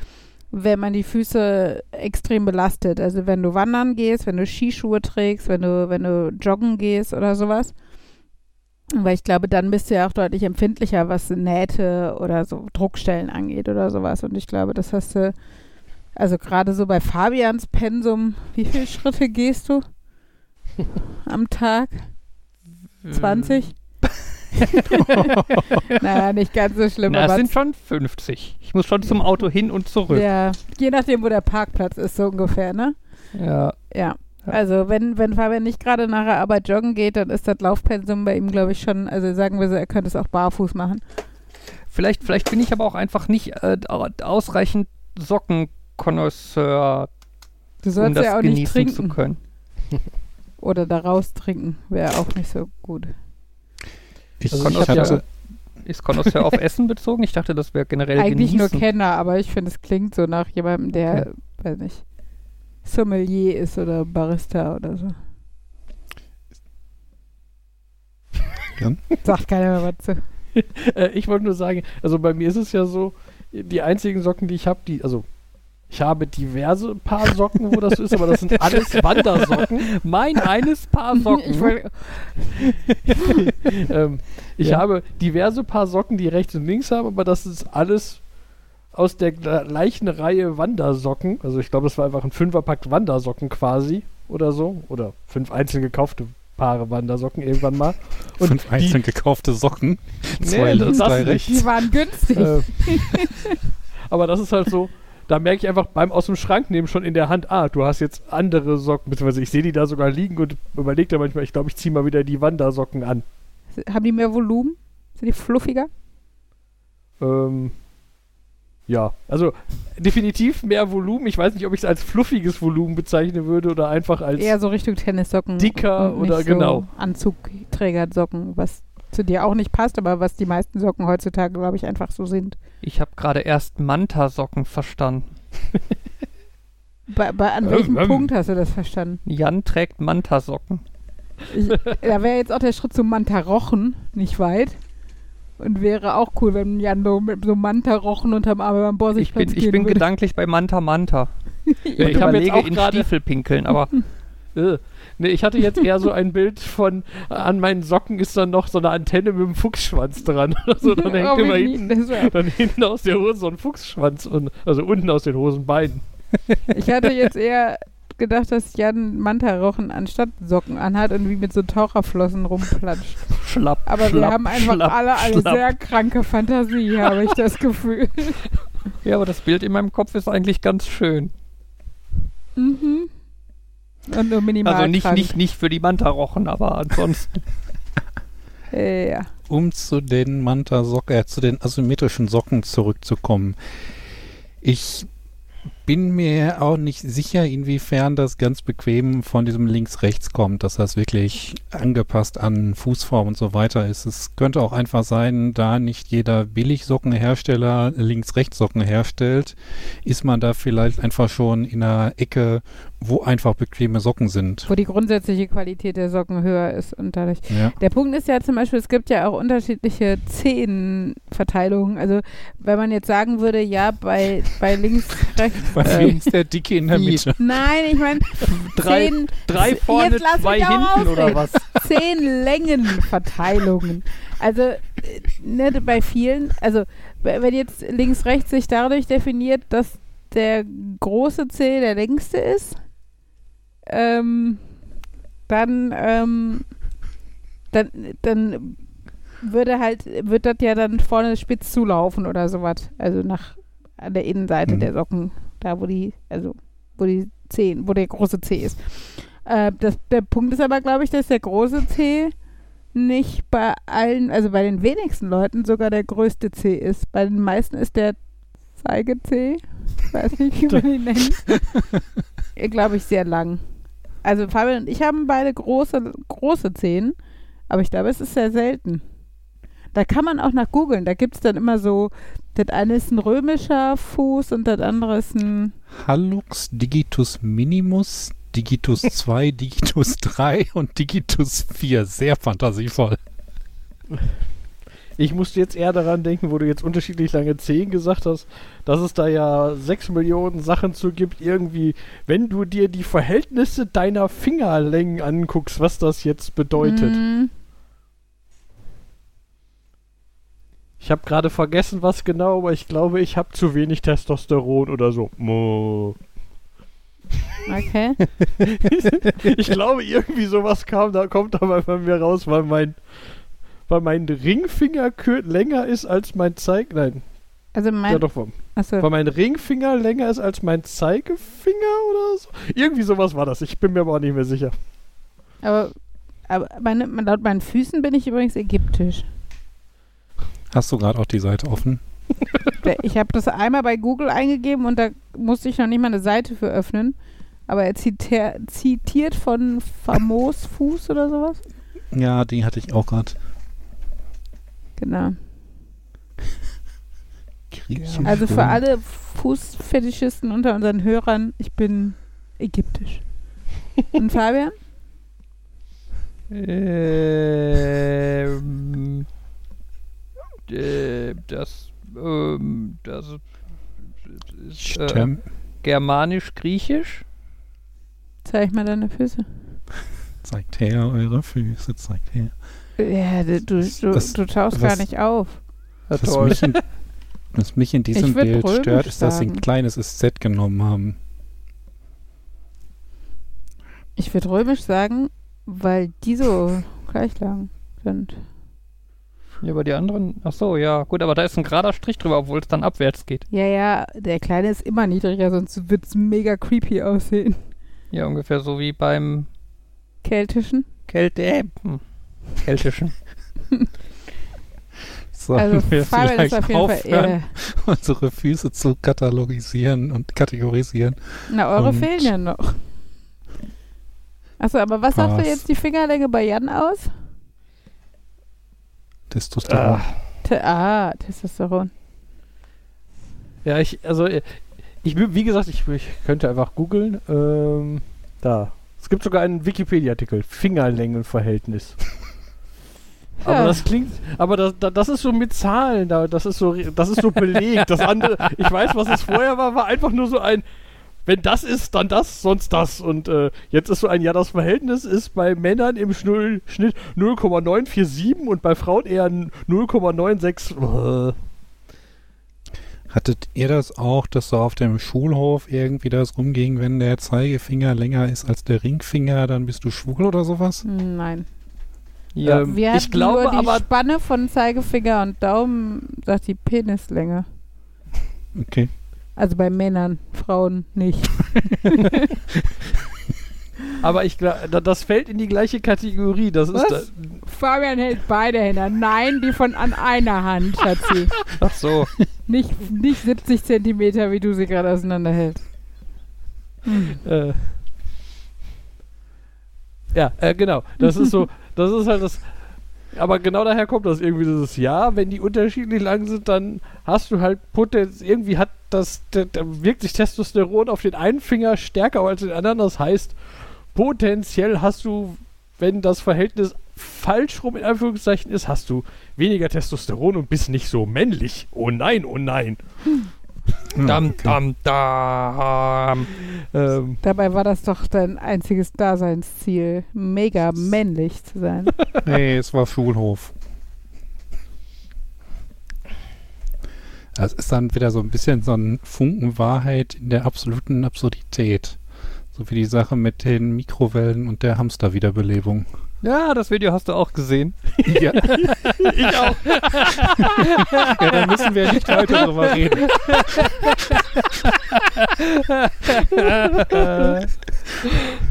wenn man die Füße extrem belastet. Also wenn du wandern gehst, wenn du Skischuhe trägst, wenn du, wenn du joggen gehst oder sowas. Weil ich glaube, dann bist du ja auch deutlich empfindlicher, was Nähte oder so Druckstellen angeht oder sowas. Und ich glaube, das hast du, also gerade so bei Fabians Pensum, wie viele Schritte gehst du am Tag? 20? naja, nicht ganz so schlimm, Na, es aber sind schon 50. Ich muss schon zum Auto hin und zurück. ja, je nachdem, wo der Parkplatz ist, so ungefähr, ne? Ja. Ja. Also wenn, wenn Fabian nicht gerade nach der Arbeit joggen geht, dann ist das Laufpensum bei ihm, glaube ich, schon, also sagen wir so, er könnte es auch barfuß machen. Vielleicht, vielleicht bin ich aber auch einfach nicht äh, au- ausreichend Sockenkonnoisseur, um das ja auch nicht genießen zu können. oder daraus trinken, wäre auch nicht so gut. Ich, Also ich ich hab ja- Ist auf Essen bezogen? Ich dachte, das wäre generell Eigentlich nur genießen. Kenner, aber ich finde, es klingt so nach jemandem, der, weiß nicht, Sommelier ist oder Barista oder so. Jan? Sagt keiner mehr was zu. Äh, ich wollte nur sagen, also bei mir ist es ja so, die einzigen Socken, die ich habe, die, also ich habe diverse Paar Socken, wo das ist, aber das sind alles Wandersocken. Mein eines Paar Socken. Ähm, ich Ja. habe diverse Paar Socken, die rechts und links haben, aber das ist alles aus der gleichen Reihe Wandersocken. Also ich glaube, das war einfach ein Fünferpack Wandersocken quasi oder so. Oder fünf einzeln gekaufte Paare Wandersocken irgendwann mal. Und fünf einzeln gekaufte Socken. Zwei das- links, das drei rechts. die waren günstig. Äh, aber das ist halt so, da merke ich einfach beim aus dem Schrank nehmen schon in der Hand, ah, du hast jetzt andere Socken, beziehungsweise ich sehe die da sogar liegen und überlege da manchmal, ich glaube, ich ziehe mal wieder die Wandersocken an. Haben die mehr Volumen? Sind die fluffiger? Ähm, ja, also definitiv mehr Volumen. Ich weiß nicht, ob ich es als fluffiges Volumen bezeichnen würde oder einfach als. Eher so Richtung Tennissocken. dicker oder so genau. Anzugträgersocken, was zu dir auch nicht passt, aber was die meisten Socken heutzutage, glaube ich, einfach so sind. Ich habe gerade erst Manta-Socken verstanden. Bei, bei, an welchem ähm. Punkt hast du das verstanden? Jan trägt Manta-Socken. Ich, da wäre jetzt auch der Schritt zum Mantarochen nicht weit. Und wäre auch cool, wenn Jan so mit so Mantarochen unterm Arm beim Ich Borsigplatz bin, ich gehen bin würde. gedanklich bei Manta Manta. Ja, ich ich habe jetzt überlege auch in. Stiefel pinkeln, aber Äh. Nee, ich hatte jetzt eher so ein Bild von, an meinen Socken ist dann noch so eine Antenne mit einem Fuchsschwanz dran oder so. Dann hängt Oh, immer hinten, dann hinten aus der Hose so ein Fuchsschwanz, und, also unten aus den Hosenbeinen. Ich hatte jetzt eher gedacht, dass Jan Mantarochen anstatt Socken anhat und wie mit so Taucherflossen rumplatscht. schlapp. Aber wir schlapp, haben einfach schlapp, alle eine sehr kranke Fantasie, habe ich das Gefühl. Ja, aber das Bild in meinem Kopf ist eigentlich ganz schön. mhm. Und nur minimal Also nicht, krank. nicht, nicht für die Manta-Rochen, aber ansonsten. Ja. Um zu den Manta-Socken, äh, zu den asymmetrischen Socken zurückzukommen. Ich bin mir auch nicht sicher, inwiefern das ganz bequem von diesem Links-Rechts kommt, dass das wirklich angepasst an Fußform und so weiter ist. Es könnte auch einfach sein, da nicht jeder Billigsockenhersteller Links-Rechts-Socken herstellt, ist man da vielleicht einfach schon in einer Ecke, wo einfach bequeme Socken sind. Wo die grundsätzliche Qualität der Socken höher ist und dadurch. Ja. Der Punkt ist ja zum Beispiel, es gibt ja auch unterschiedliche Zehenverteilungen. Also wenn man jetzt sagen würde, ja, bei, bei links, rechts. Bei Ähm, mir ist der Dicke in der? Mitte. Nein, ich meine, Drei, zehn, drei Jetzt vorne, zwei hinten oder ausreden. was? zehn Längenverteilungen. Also äh, ne, bei vielen, also wenn jetzt links, rechts sich dadurch definiert, dass der große C der längste ist, ähm, dann, ähm, dann, dann würde halt, wird das ja dann vorne spitz zulaufen oder sowas. Also nach an der Innenseite Mhm. der Socken, da wo die, also wo die Zehen, wo der große C ist. Äh, das, der Punkt ist aber, glaube ich, dass der große C nicht bei allen, also bei den wenigsten Leuten sogar der größte C ist. Bei den meisten ist der Zeige-C, ich weiß nicht, wie man ihn nennt, glaube ich, sehr lang. Also Fabian und ich haben beide große, große Zehen, aber ich glaube, es ist sehr selten. Da kann man auch nach googeln. Da gibt es dann immer so, das eine ist ein römischer Fuß und das andere ist ein Hallux, Digitus Minimus, Digitus 2, Digitus 3 und Digitus 4. Sehr fantasievoll. Ich musste jetzt eher daran denken, wo du jetzt unterschiedlich lange Zehen gesagt hast, dass es da ja sechs Millionen Sachen zu gibt, irgendwie, wenn du dir die Verhältnisse deiner Fingerlängen anguckst, was das jetzt bedeutet. Mm, Ich habe gerade vergessen, was genau, aber ich glaube, ich habe zu wenig Testosteron oder so. Mo. okay. ich glaube, irgendwie sowas kam, da kommt dabei bei mir raus, weil mein, weil mein Ringfinger länger ist als mein Zeig. Nein, Also mein, ja doch, weil achso, weil mein Ringfinger länger ist als mein Zeigefinger oder so. Irgendwie sowas war das. Ich bin mir aber auch nicht mehr sicher. aber, aber meine, laut meinen Füßen bin ich übrigens ägyptisch. Hast du gerade auch die Seite offen? Ich habe das einmal bei Google eingegeben und da musste ich noch nicht mal eine Seite für öffnen. Aber er zitiert von Famos Fuß oder sowas. Ja, die hatte ich auch gerade. Genau. Griechisch. Also für alle Fußfetischisten unter unseren Hörern, ich bin ägyptisch. Und Fabian? Ähm, äh, das, ähm, das ist äh, Stem germanisch-griechisch. Zeig mal deine Füße. zeigt her eure Füße, zeigt her. Ja, du, du, Was- du tauchst gar nicht auf. Was mich, in, was mich in diesem Bild stört, ist, dass sie ein sagen. kleines SZ genommen haben. Ich würde römisch sagen, weil die so gleich lang sind. Ja, aber die anderen, ach so, ja, gut, aber da ist ein gerader Strich drüber, obwohl es dann abwärts geht. Ja, ja, der Kleine ist immer niedriger, sonst wird es mega creepy aussehen. Ja, ungefähr so wie beim Keltischen. Kälte, äh, hm, keltischen. Sollen Also wir Fabian vielleicht auf jeden Fall aufhören, unsere Füße zu katalogisieren und kategorisieren? Na, eure Und- fehlen ja noch. Achso, aber was sagt Was? jetzt die Fingerlänge bei Jan aus? Testosteron. Te ah, Testosteron. Ja, ich, also, äh, ich, wie gesagt, ich, ich könnte einfach googeln. Ähm, da. Es gibt sogar einen Wikipedia-Artikel. Fingerlängenverhältnis. Aber Ja. das klingt, aber das, da- das ist so mit Zahlen, da, das ist so, das ist so belegt. Das andere, ich weiß, was es vorher war, war einfach nur so ein, wenn das ist, dann das, sonst das. Und äh, jetzt ist so ein, ja, das Verhältnis ist bei Männern im Schnull, Schnitt 0,947 und bei Frauen eher 0,96. Äh, Hattet ihr das auch, dass so auf dem Schulhof irgendwie das rumging, wenn der Zeigefinger länger ist als der Ringfinger, dann bist du schwul oder sowas? Nein. Ja. Ähm, Wir ich glaube nur die aber, Spanne von Zeigefinger und Daumen, sagt die Penislänge. Okay. Also bei Männern, Frauen nicht. aber ich glaube, das fällt in die gleiche Kategorie. Das ist Was? da, Fabian hält beide Hände. Nein, die von an einer Hand, Schatzi. Ach so. Nicht, nicht 70 Zentimeter, wie du sie gerade auseinanderhältst. Hm. Äh, ja, äh, genau. Das ist so, das ist halt das. Aber genau daher kommt das irgendwie dieses Ja, wenn die unterschiedlich lang sind, dann hast du halt Potenz, irgendwie hat das, da, da wirkt sich Testosteron auf den einen Finger stärker als den anderen. Das heißt, potenziell hast du, wenn das Verhältnis falsch rum in Anführungszeichen ist, hast du weniger Testosteron und bist nicht so männlich. Oh nein, oh nein. Hm, Dam, dam, dam. Ähm, Dabei war das doch dein einziges Daseinsziel, mega männlich zu sein. Nee, es war Schulhof. Das ist dann wieder so ein bisschen so ein Funken Wahrheit in der absoluten Absurdität. So wie die Sache mit den Mikrowellen und der Hamsterwiederbelebung. Ja, das Video hast du auch gesehen. Ja. ich auch. ja, dann müssen wir nicht weiter darüber reden.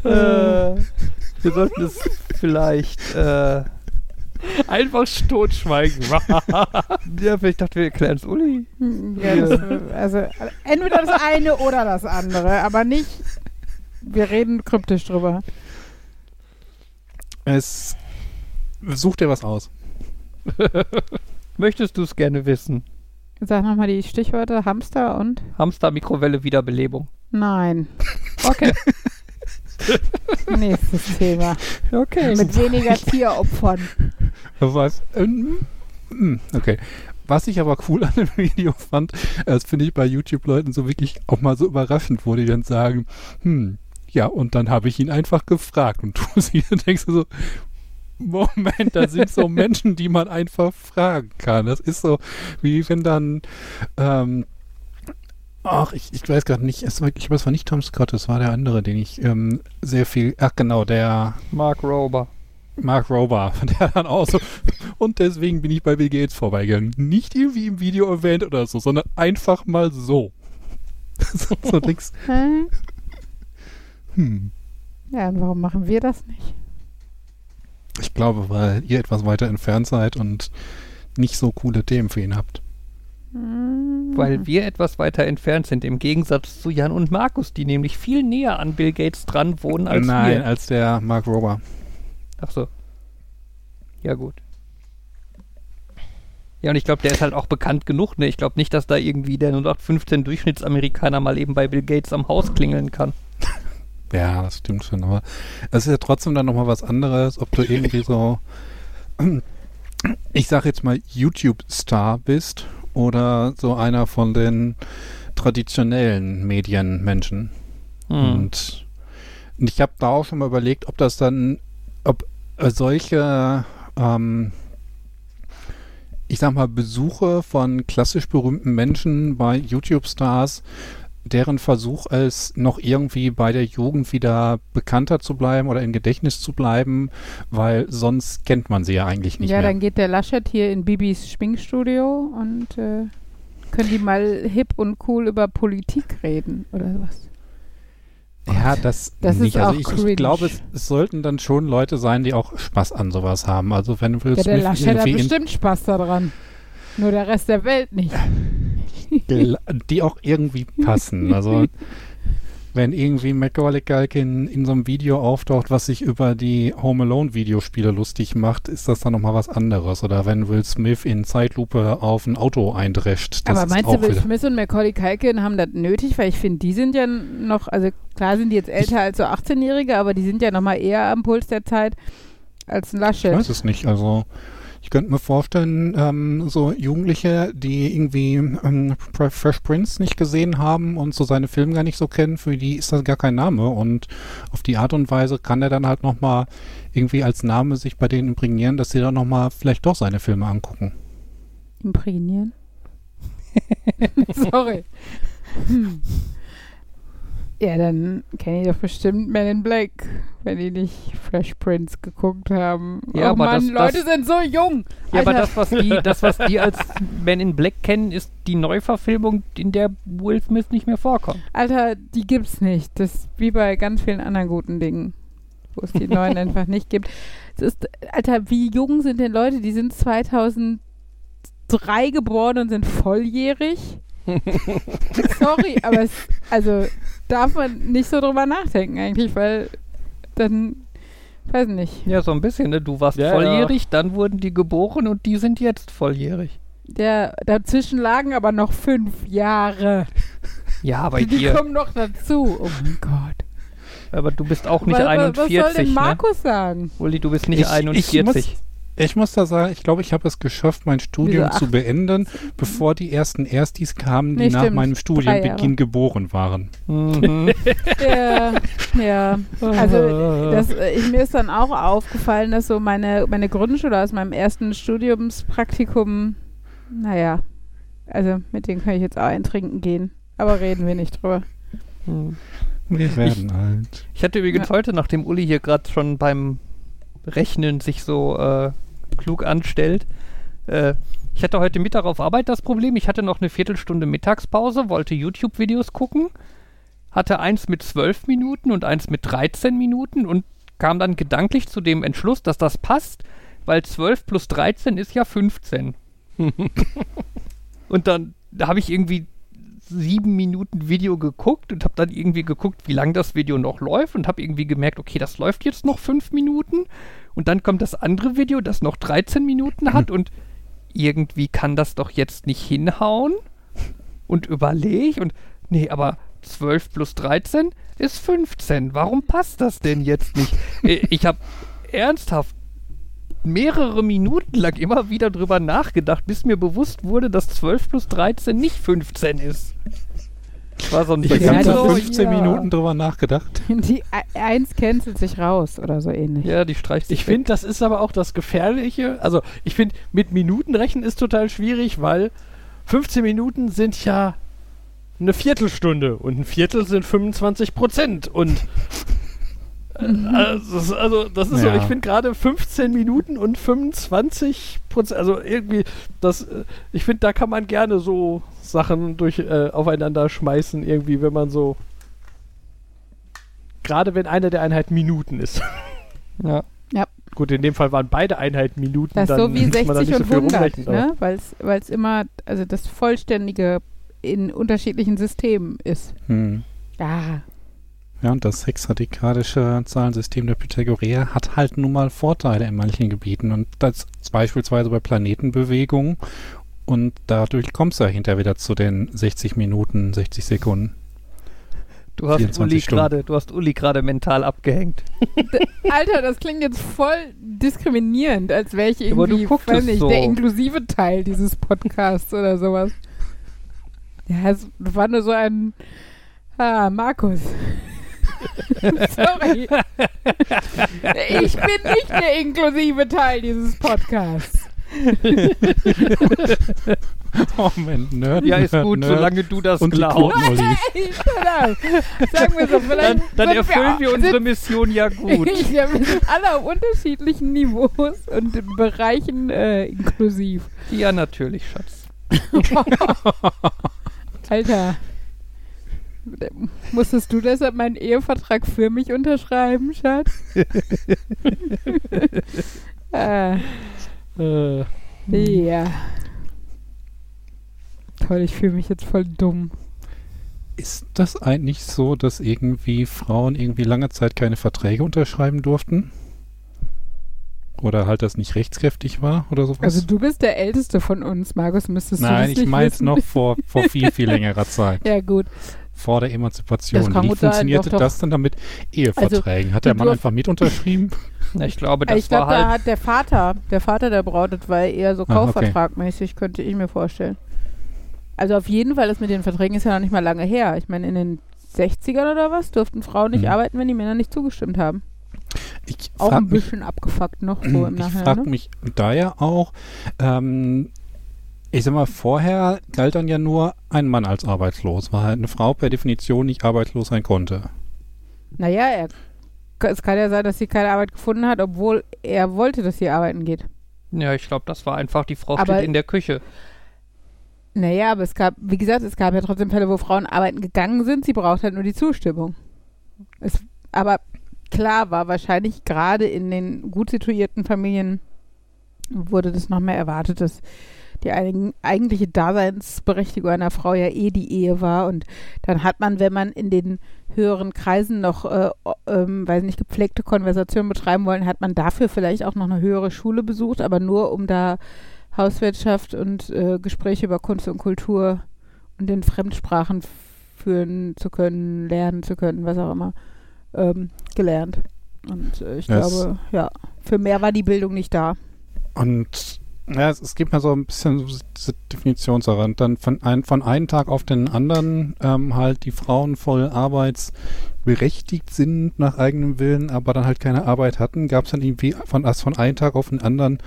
äh, wir sollten es vielleicht. Äh, Einfach totschweigen. ja, vielleicht dachte wir erklären es Uli. Ja, das, also entweder das eine oder das andere, aber nicht. Wir reden kryptisch drüber. Es such dir was aus. Möchtest du es gerne wissen? Sag nochmal die Stichworte Hamster und Hamster, Mikrowelle, Wiederbelebung. Nein. Okay. Nächstes Thema. Okay. Mit weniger Tieropfern. Was? Ähm, hm, Okay. Was ich aber cool an dem Video fand, das finde ich bei YouTube-Leuten so wirklich auch mal so überraschend, wo die dann sagen, hm, ja, und dann habe ich ihn einfach gefragt und du sie denkst du so, Moment, da sind so Menschen, die man einfach fragen kann. Das ist so, wie wenn dann, ähm, ach, ich, ich weiß gerade nicht, es war, ich glaube, es war nicht Tom Scott, es war der andere, den ich ähm, sehr viel, ach genau, der, Mark Rober. Mark Rober, der dann auch so, und deswegen bin ich bei Bill Gates vorbeigegangen. Nicht irgendwie im Video erwähnt oder so, sondern einfach mal so. so, so nix. Hm. Ja, und warum machen wir das nicht? Ich glaube, weil ihr etwas weiter entfernt seid und nicht so coole Themen für ihn habt. Hm. Weil wir etwas weiter entfernt sind, im Gegensatz zu Jan und Markus, die nämlich viel näher an Bill Gates dran wohnen als Nein, wir. als der Mark Rober. Ach so. Ja, gut. Ja, und ich glaube, der ist halt auch bekannt genug, ne? Ich glaube nicht, dass da irgendwie der 0815 Durchschnittsamerikaner mal eben bei Bill Gates am Haus klingeln kann. Ja, das stimmt schon, aber es ist ja trotzdem dann nochmal was anderes, ob du irgendwie so, ich sag jetzt mal YouTube-Star bist oder so einer von den traditionellen Medienmenschen. Hm. Und, ich habe da auch schon mal überlegt, ob das dann, ob äh, solche, ähm, ich sag mal, Besuche von klassisch berühmten Menschen bei YouTube-Stars, deren Versuch es noch irgendwie bei der Jugend wieder bekannter zu bleiben oder im Gedächtnis zu bleiben, weil sonst kennt man sie ja eigentlich nicht ja, mehr. dann geht der Laschet hier in Bibis Schminkstudio und äh, können die mal hip und cool über Politik reden oder was. Ja, das, Das ist nicht. also auch ich, ich glaube, es, es sollten dann schon Leute sein, die auch Spaß an sowas haben. Also wenn Will Ja, der Laschet hat bestimmt Spaß daran. Nur der Rest der Welt nicht. Die auch irgendwie passen. Also wenn irgendwie Macaulay Culkin in so einem Video auftaucht, was sich über die Home Alone Videospiele lustig macht, ist das dann nochmal was anderes. Oder wenn Will Smith in Zeitlupe auf ein Auto eindrescht. Das Aber meinst du, Will Smith und Macaulay Culkin haben das nötig? Weil ich finde, die sind ja noch, also klar sind die jetzt älter als so 18-Jährige, aber die sind ja noch mal eher am Puls der Zeit als ein Ich Laschet. weiß es nicht. Also ich könnte mir vorstellen, ähm, so Jugendliche, die irgendwie ähm, Fresh Prince nicht gesehen haben und so seine Filme gar nicht so kennen, für die ist das gar kein Name. Und auf die Art und Weise kann er dann halt nochmal irgendwie als Name sich bei denen imprägnieren, dass sie dann nochmal vielleicht doch seine Filme angucken. Imprägnieren? Sorry. Hm. Ja, dann kenne ich doch bestimmt Men in Black, wenn die nicht Fresh Prince geguckt haben. Ja, oh aber Mann, das- Leute das- sind so jung. Ja, aber das, was die, das, was die als Men in Black kennen, ist die Neuverfilmung, in der Will Smith nicht mehr vorkommt. Alter, die gibt's nicht. Das ist wie bei ganz vielen anderen guten Dingen, wo es die neuen einfach nicht gibt. Es ist, Alter, wie jung sind denn Leute? Die sind 2003 geboren und sind volljährig. Sorry, aber es, also darf man nicht so drüber nachdenken eigentlich, weil dann, weiß nicht. Ja, so ein bisschen, ne? Du warst Ja, volljährig, dann wurden die geboren und die sind jetzt volljährig. Der, dazwischen lagen aber noch fünf Jahre. Ja, bei die dir. kommen noch dazu. Oh mein Gott. Aber du bist auch nicht was, was- 41, was soll denn ne? Markus sagen? Uli, du bist nicht Ich- ich 41. muss- Ich muss da sagen, ich glaube, ich habe es geschafft, mein Studium Wieso? zu beenden, bevor die ersten Erstis kamen, die Nee, nach stimmt. meinem Studienbeginn geboren waren. Mhm. Ja, ja. Also das, ich, mir ist dann auch aufgefallen, dass so meine, meine Grundschule aus meinem ersten Studiumspraktikum, naja, also mit denen kann ich jetzt auch eintrinken gehen. Aber reden wir nicht drüber. Mhm. Wir werden alt. Ich hatte übrigens Ja. heute, nachdem Uli hier gerade schon beim Rechnen sich so äh, klug anstellt, äh, ich hatte heute Mittag auf Arbeit das Problem, ich hatte noch eine Viertelstunde Mittagspause, wollte YouTube-Videos gucken, hatte eins mit 12 Minuten und eins mit 13 Minuten und kam dann gedanklich zu dem Entschluss, dass das passt, weil 12 plus 13 ist ja 15. und dann da habe ich irgendwie sieben Minuten Video geguckt und habe dann irgendwie geguckt, wie lang das Video noch läuft und habe irgendwie gemerkt, okay, das läuft jetzt noch fünf Minuten und dann kommt das andere Video, das noch 13 Minuten hat und irgendwie kann das doch jetzt nicht hinhauen und überlege und nee, aber 12 plus 13 ist 15. Warum passt das denn jetzt nicht? Äh, ich habe ernsthaft mehrere Minuten lang immer wieder drüber nachgedacht, bis mir bewusst wurde, dass 12 plus 13 nicht 15 ist. War so ein Ich habe die da so, 15 ja. Minuten drüber nachgedacht. Die E- Eins cancelt sich raus oder so ähnlich. Ja, die streicht sich Ich finde, das ist aber auch das Gefährliche. Also, ich finde, mit Minuten rechnen ist total schwierig, weil 15 Minuten sind ja eine Viertelstunde und ein Viertel sind 25 Prozent. Und also, das ist- also, das ist so, Ja. ich finde gerade 15 Minuten und 25 Prozent, also irgendwie, das, äh, ich finde, da kann man gerne so Sachen durch äh, aufeinander schmeißen, irgendwie, wenn man so. Gerade wenn eine der Einheiten Minuten ist. Ja. Gut, in dem Fall waren beide Einheiten Minuten. Das ist dann so wie muss man da 60 nicht so und viel 100, rumrechnen, aber- ne? Weil es immer, also das Vollständige in unterschiedlichen Systemen ist. Hm. Ah, Ja, und das hexadekadische Zahlensystem der Pythagoreer hat halt nun mal Vorteile in manchen Gebieten. Und das ist beispielsweise bei Planetenbewegungen. Und dadurch kommst du ja hinterher wieder zu den 60 Minuten, 60 Sekunden. Du hast 24 Uli gerade, du hast Uli gerade mental abgehängt. Alter, das klingt jetzt voll diskriminierend, als wäre ich irgendwie, weiß nicht, so. der inklusive Teil dieses Podcasts oder sowas. Ja, es war nur so ein Ah, Markus. Sorry. Ich bin nicht der inklusive Teil dieses Podcasts. Oh, Moment, Nerd. Ja, ist gut, Nerd. solange du das Und glaubst. Hey, genau. Sagen wir so, vielleicht Dann, dann erfüllen wir auch- unsere Mission ja gut. ja, wir sind alle auf unterschiedlichen Niveaus und in Bereichen äh, inklusiv. Ja, natürlich, Schatz. Alter. Musstest du deshalb meinen Ehevertrag für mich unterschreiben, Schatz? äh, Äh, ja. Toll, ich fühle mich jetzt voll dumm. Ist das eigentlich so, dass irgendwie Frauen irgendwie lange Zeit keine Verträge unterschreiben durften? Oder halt das nicht rechtskräftig war oder sowas? Also du bist der Älteste von uns, Markus, müsstest du Nein, ich meine jetzt wissen? noch vor, vor viel, viel längerer Zeit. Ja, gut. Vor der Emanzipation. Wie gut sein, funktionierte doch, doch. das dann damit Eheverträgen? Hat du der Mann durf- einfach mit unterschrieben? Na, ich glaube, das ich glaube, war da halt. hat der Vater, der Vater der Braut, das war eher so Ah, okay. Kaufvertragmäßig, könnte ich mir vorstellen. Also auf jeden Fall, das mit den Verträgen ist ja noch nicht mal lange her. Ich meine, in den 60ern oder was durften Frauen nicht Mhm. arbeiten, wenn die Männer nicht zugestimmt haben. Ich Auch ein mich, bisschen abgefuckt noch so im ich Nachhinein. frage Ne? mich da ja auch, ähm, ich sag mal, vorher galt dann ja nur ein Mann als arbeitslos, weil halt eine Frau per Definition nicht arbeitslos sein konnte. Naja, er, es kann ja sein, dass sie keine Arbeit gefunden hat, obwohl er wollte, dass sie arbeiten geht. Ja, ich glaube, das war einfach, die Frau Aber- steht in der Küche. Naja, aber es gab, wie gesagt, es gab ja trotzdem Fälle, wo Frauen arbeiten gegangen sind, sie braucht halt nur die Zustimmung. Es, aber klar war wahrscheinlich gerade in den gut situierten Familien wurde das noch mehr erwartet, dass die einigen, eigentliche Daseinsberechtigung einer Frau ja eh die Ehe war und dann hat man, wenn man in den höheren Kreisen noch, äh, ähm, weiß nicht, gepflegte Konversationen betreiben wollen, hat man dafür vielleicht auch noch eine höhere Schule besucht, aber nur um da Hauswirtschaft und äh, Gespräche über Kunst und Kultur und in Fremdsprachen führen zu können, lernen zu können, was auch immer, ähm, gelernt. Und äh, ich Das- glaube, ja, für mehr war die Bildung nicht da. Und ja, es, es gibt mir so ein bisschen diese Definitionssache. Und dann von, ein, von einem Tag auf den anderen ähm, halt die Frauen voll arbeitsberechtigt sind nach eigenem Willen, aber dann halt keine Arbeit hatten, gab es dann irgendwie von, von einem Tag auf den anderen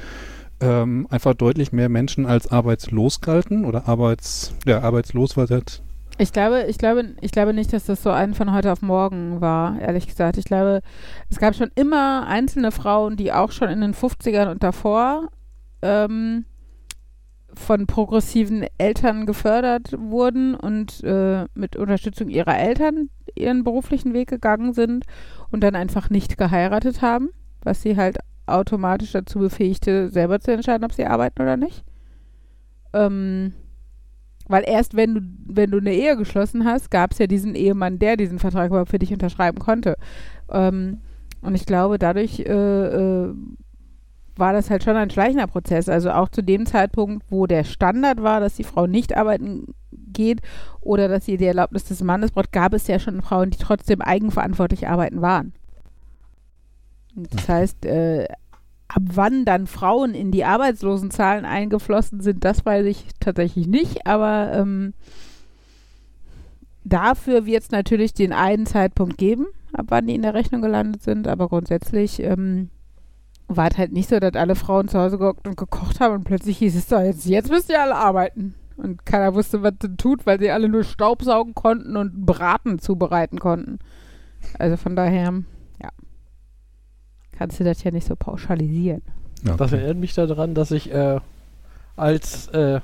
ähm, einfach deutlich mehr Menschen als arbeitslos galten oder arbeits, ja, arbeitslos war das. Ich glaube, ich glaube, ich glaube nicht, dass das so ein von heute auf morgen war, ehrlich gesagt. Ich glaube, es gab schon immer einzelne Frauen, die auch schon in den 50ern und davor ähm, von progressiven Eltern gefördert wurden und äh, mit Unterstützung ihrer Eltern ihren beruflichen Weg gegangen sind und dann einfach nicht geheiratet haben, was sie halt automatisch dazu befähigte, selber zu entscheiden, ob sie arbeiten oder nicht. Ähm, weil erst wenn du, wenn du eine Ehe geschlossen hast, gab es ja diesen Ehemann, der diesen Vertrag überhaupt für dich unterschreiben konnte. Ähm, und ich glaube, dadurch äh, äh, war das halt schon ein schleichender Prozess. Also auch zu dem Zeitpunkt, wo der Standard war, dass die Frau nicht arbeiten geht oder dass sie die Erlaubnis des Mannes braucht, gab es ja schon Frauen, die trotzdem eigenverantwortlich arbeiten waren. Das heißt, äh, ab wann dann Frauen in die Arbeitslosenzahlen eingeflossen sind, das weiß ich tatsächlich nicht, aber ähm, dafür wird es natürlich den einen Zeitpunkt geben, ab wann die in der Rechnung gelandet sind, aber grundsätzlich ähm, war es halt nicht so, dass alle Frauen zu Hause gehockt und gekocht haben und plötzlich hieß es so, jetzt, jetzt müsst ihr alle arbeiten. Und keiner wusste, was das tut, weil sie alle nur Staubsaugen konnten und Braten zubereiten konnten. Also von daher, ja, kannst du das ja nicht so pauschalisieren. Ja, Das okay. erinnert mich daran, dass ich äh, als äh,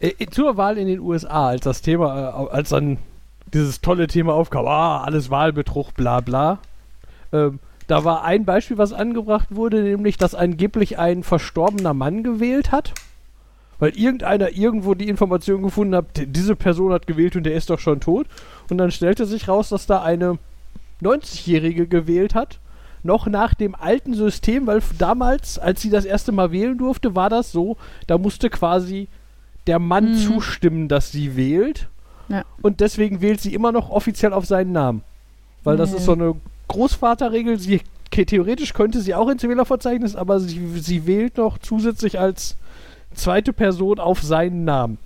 äh, zur Wahl in den USA, als das Thema, äh, als dann dieses tolle Thema aufkam, ah, alles Wahlbetrug, bla bla, ähm, da war ein Beispiel, was angebracht wurde, nämlich, dass angeblich ein verstorbener Mann gewählt hat, weil irgendeiner irgendwo die Information gefunden hat, diese Person hat gewählt und der ist doch schon tot. Und dann stellte sich raus, dass da eine 90-Jährige gewählt hat, noch nach dem alten System, weil damals, als sie das erste Mal wählen durfte, war das so, da musste quasi der Mann Mhm. zustimmen, dass sie wählt. Ja. Und deswegen wählt sie immer noch offiziell auf seinen Namen. Weil das Nee. ist so eine Großvaterregel. Sie, theoretisch könnte sie auch ins Wählerverzeichnis, aber sie, sie wählt noch zusätzlich als zweite Person auf seinen Namen.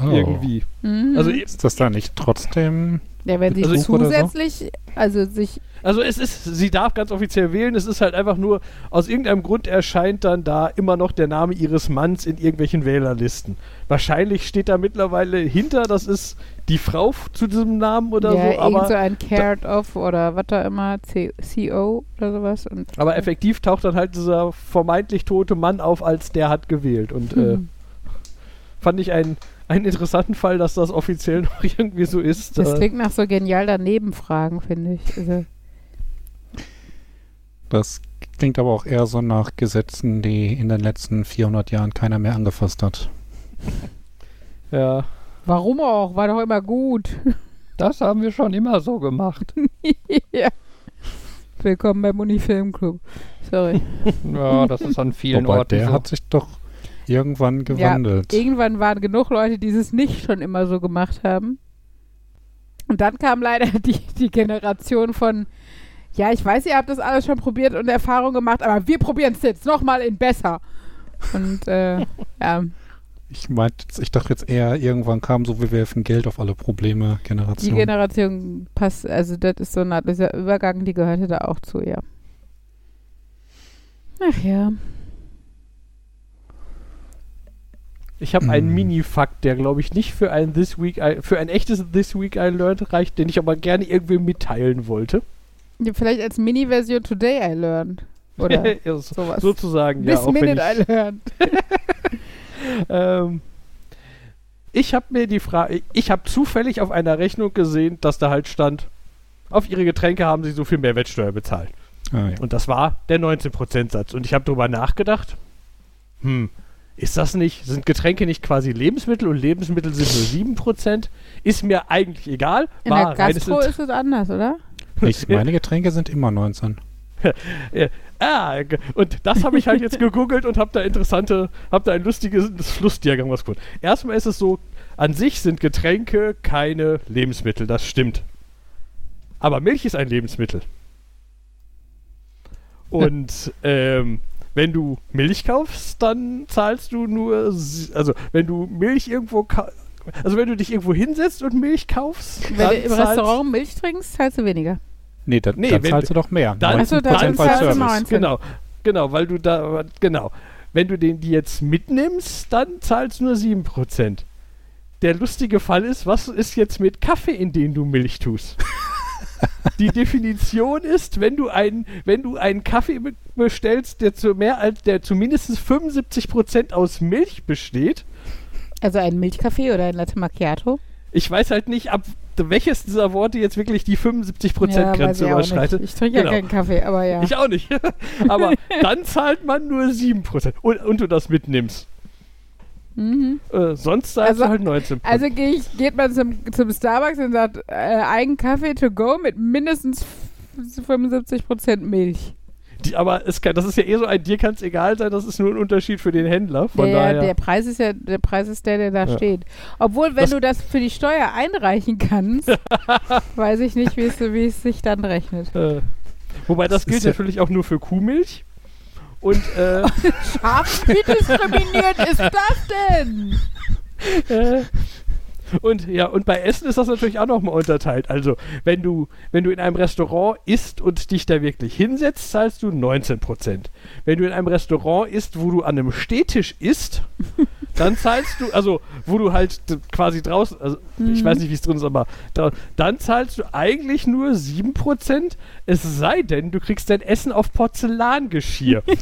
Oh. Irgendwie. Mhm. Also, Ist das da nicht trotzdem? ja, wenn sie also- oder so? zusätzlich, also sich, Also es ist, sie darf ganz offiziell wählen, es ist halt einfach nur, aus irgendeinem Grund erscheint dann da immer noch der Name ihres Manns in irgendwelchen Wählerlisten. Wahrscheinlich steht da mittlerweile hinter, das ist die Frau zu diesem Namen oder ja, so, irgend aber, so ein Cared of oder was da immer, C CO oder sowas. Und, aber effektiv taucht dann halt dieser vermeintlich tote Mann auf, als der hat gewählt. Und äh, Hm. fand ich einen, einen interessanten Fall, dass das offiziell noch irgendwie so ist. Das äh, klingt nach so genial daneben Fragen, finde ich. Also, Das klingt aber auch eher so nach Gesetzen, die in den letzten 400 Jahren keiner mehr angefasst hat. ja. Warum auch? War doch immer gut. Das haben wir schon immer so gemacht. ja. Willkommen beim Unifilmclub. Sorry. Ja, das ist an vielen Wobei, Orten der so. hat sich doch irgendwann gewandelt. Ja, irgendwann waren genug Leute, die es nicht schon immer so gemacht haben. Und dann kam leider die, die Generation von, ja, ich weiß, ihr habt das alles schon probiert und Erfahrung gemacht, aber wir probieren es jetzt nochmal in besser. Und äh, ja, ich meinte, ich dachte jetzt eher, irgendwann kam so, wir werfen Geld auf alle Probleme die Generation. Generation passt, also das ist so ein dieser Übergang, die gehörte da auch zu, ja. Ach ja. Ich habe einen Mm. Mini-Fakt, der glaube ich nicht für ein This Week I, für ein echtes This Week I Learned reicht, den ich aber gerne irgendwie mitteilen wollte. Ja, Vielleicht als Mini-Version Today I Learned. Oder Ja, so- sowas. sozusagen, ja. This Auch wenn Minute ich, I Learned. ähm, ich habe mir die Frage, ich habe zufällig auf einer Rechnung gesehen, dass da halt stand, auf ihre Getränke haben sie so viel Mehrwertsteuer bezahlt. Ah, ja. Und das war der 19%-Satz. Und ich habe darüber nachgedacht, hm, ist das nicht, sind Getränke nicht quasi Lebensmittel und Lebensmittel sind nur 7%? Ist mir eigentlich egal. In War der Gastro ist es anders, oder? Ich, meine Getränke sind immer 19. Ah, und das habe ich halt jetzt gegoogelt und habe da interessante, habe da ein lustiges Flussdiagramm rausgeholt. Erstmal ist es so, an sich sind Getränke keine Lebensmittel, das stimmt. Aber Milch ist ein Lebensmittel. Und ähm, wenn du Milch kaufst, dann zahlst du nur, also wenn du Milch irgendwo, also wenn du dich irgendwo hinsetzt und Milch kaufst, Wenn du im Restaurant Milch trinkst, zahlst du weniger. Nee, da, Nee, dann wenn zahlst du doch mehr. dann- Ach so, 19% dann zahlst du Service. 19. Genau, genau, weil du da, genau. Wenn du den die jetzt mitnimmst, dann zahlst du nur 7%. Der lustige Fall ist, was ist jetzt mit Kaffee, in den du Milch tust? die Definition ist, wenn du einen, wenn du einen Kaffee be- bestellst, der zu mehr als, der zu mindestens 75% aus Milch besteht, Also ein Milchkaffee oder ein Latte Macchiato? ich weiß halt nicht, ab welches dieser Worte jetzt wirklich die 75% Ja, ich überschreitet. Ich trinke Genau. ja keinen Kaffee, aber ja. Ich auch nicht. Aber dann zahlt man nur 7%. Und, und du das mitnimmst. Mhm. Äh, sonst zahlst Also- du halt 19%. Also geh ich, geht man zum, zum Starbucks und sagt, äh, einen Kaffee to go mit mindestens f- 75% Milch. Die, aber kann, das ist ja eh so ein, dir kann es egal sein, das ist nur ein Unterschied für den Händler. Von Der, daher. der Preis ist ja, der Preis ist der, der da Ja. steht. Obwohl, wenn Das- du das für die Steuer einreichen kannst, weiß ich nicht, wie es, sich dann rechnet. äh, wobei das Das gilt ja- natürlich auch nur für Kuhmilch. Und äh, Scharf, wie diskriminiert ist das denn? äh, und ja, und bei Essen ist das natürlich auch nochmal unterteilt. Also, wenn du, wenn du in einem Restaurant isst und dich da wirklich hinsetzt, zahlst du 19%. Wenn du in einem Restaurant isst, wo du an einem Stehtisch isst, dann zahlst du, also wo du halt quasi draußen, also ich Mhm. weiß nicht, wie es drin ist, aber da, dann zahlst du eigentlich nur 7%, es sei denn, du kriegst dein Essen auf Porzellangeschirr.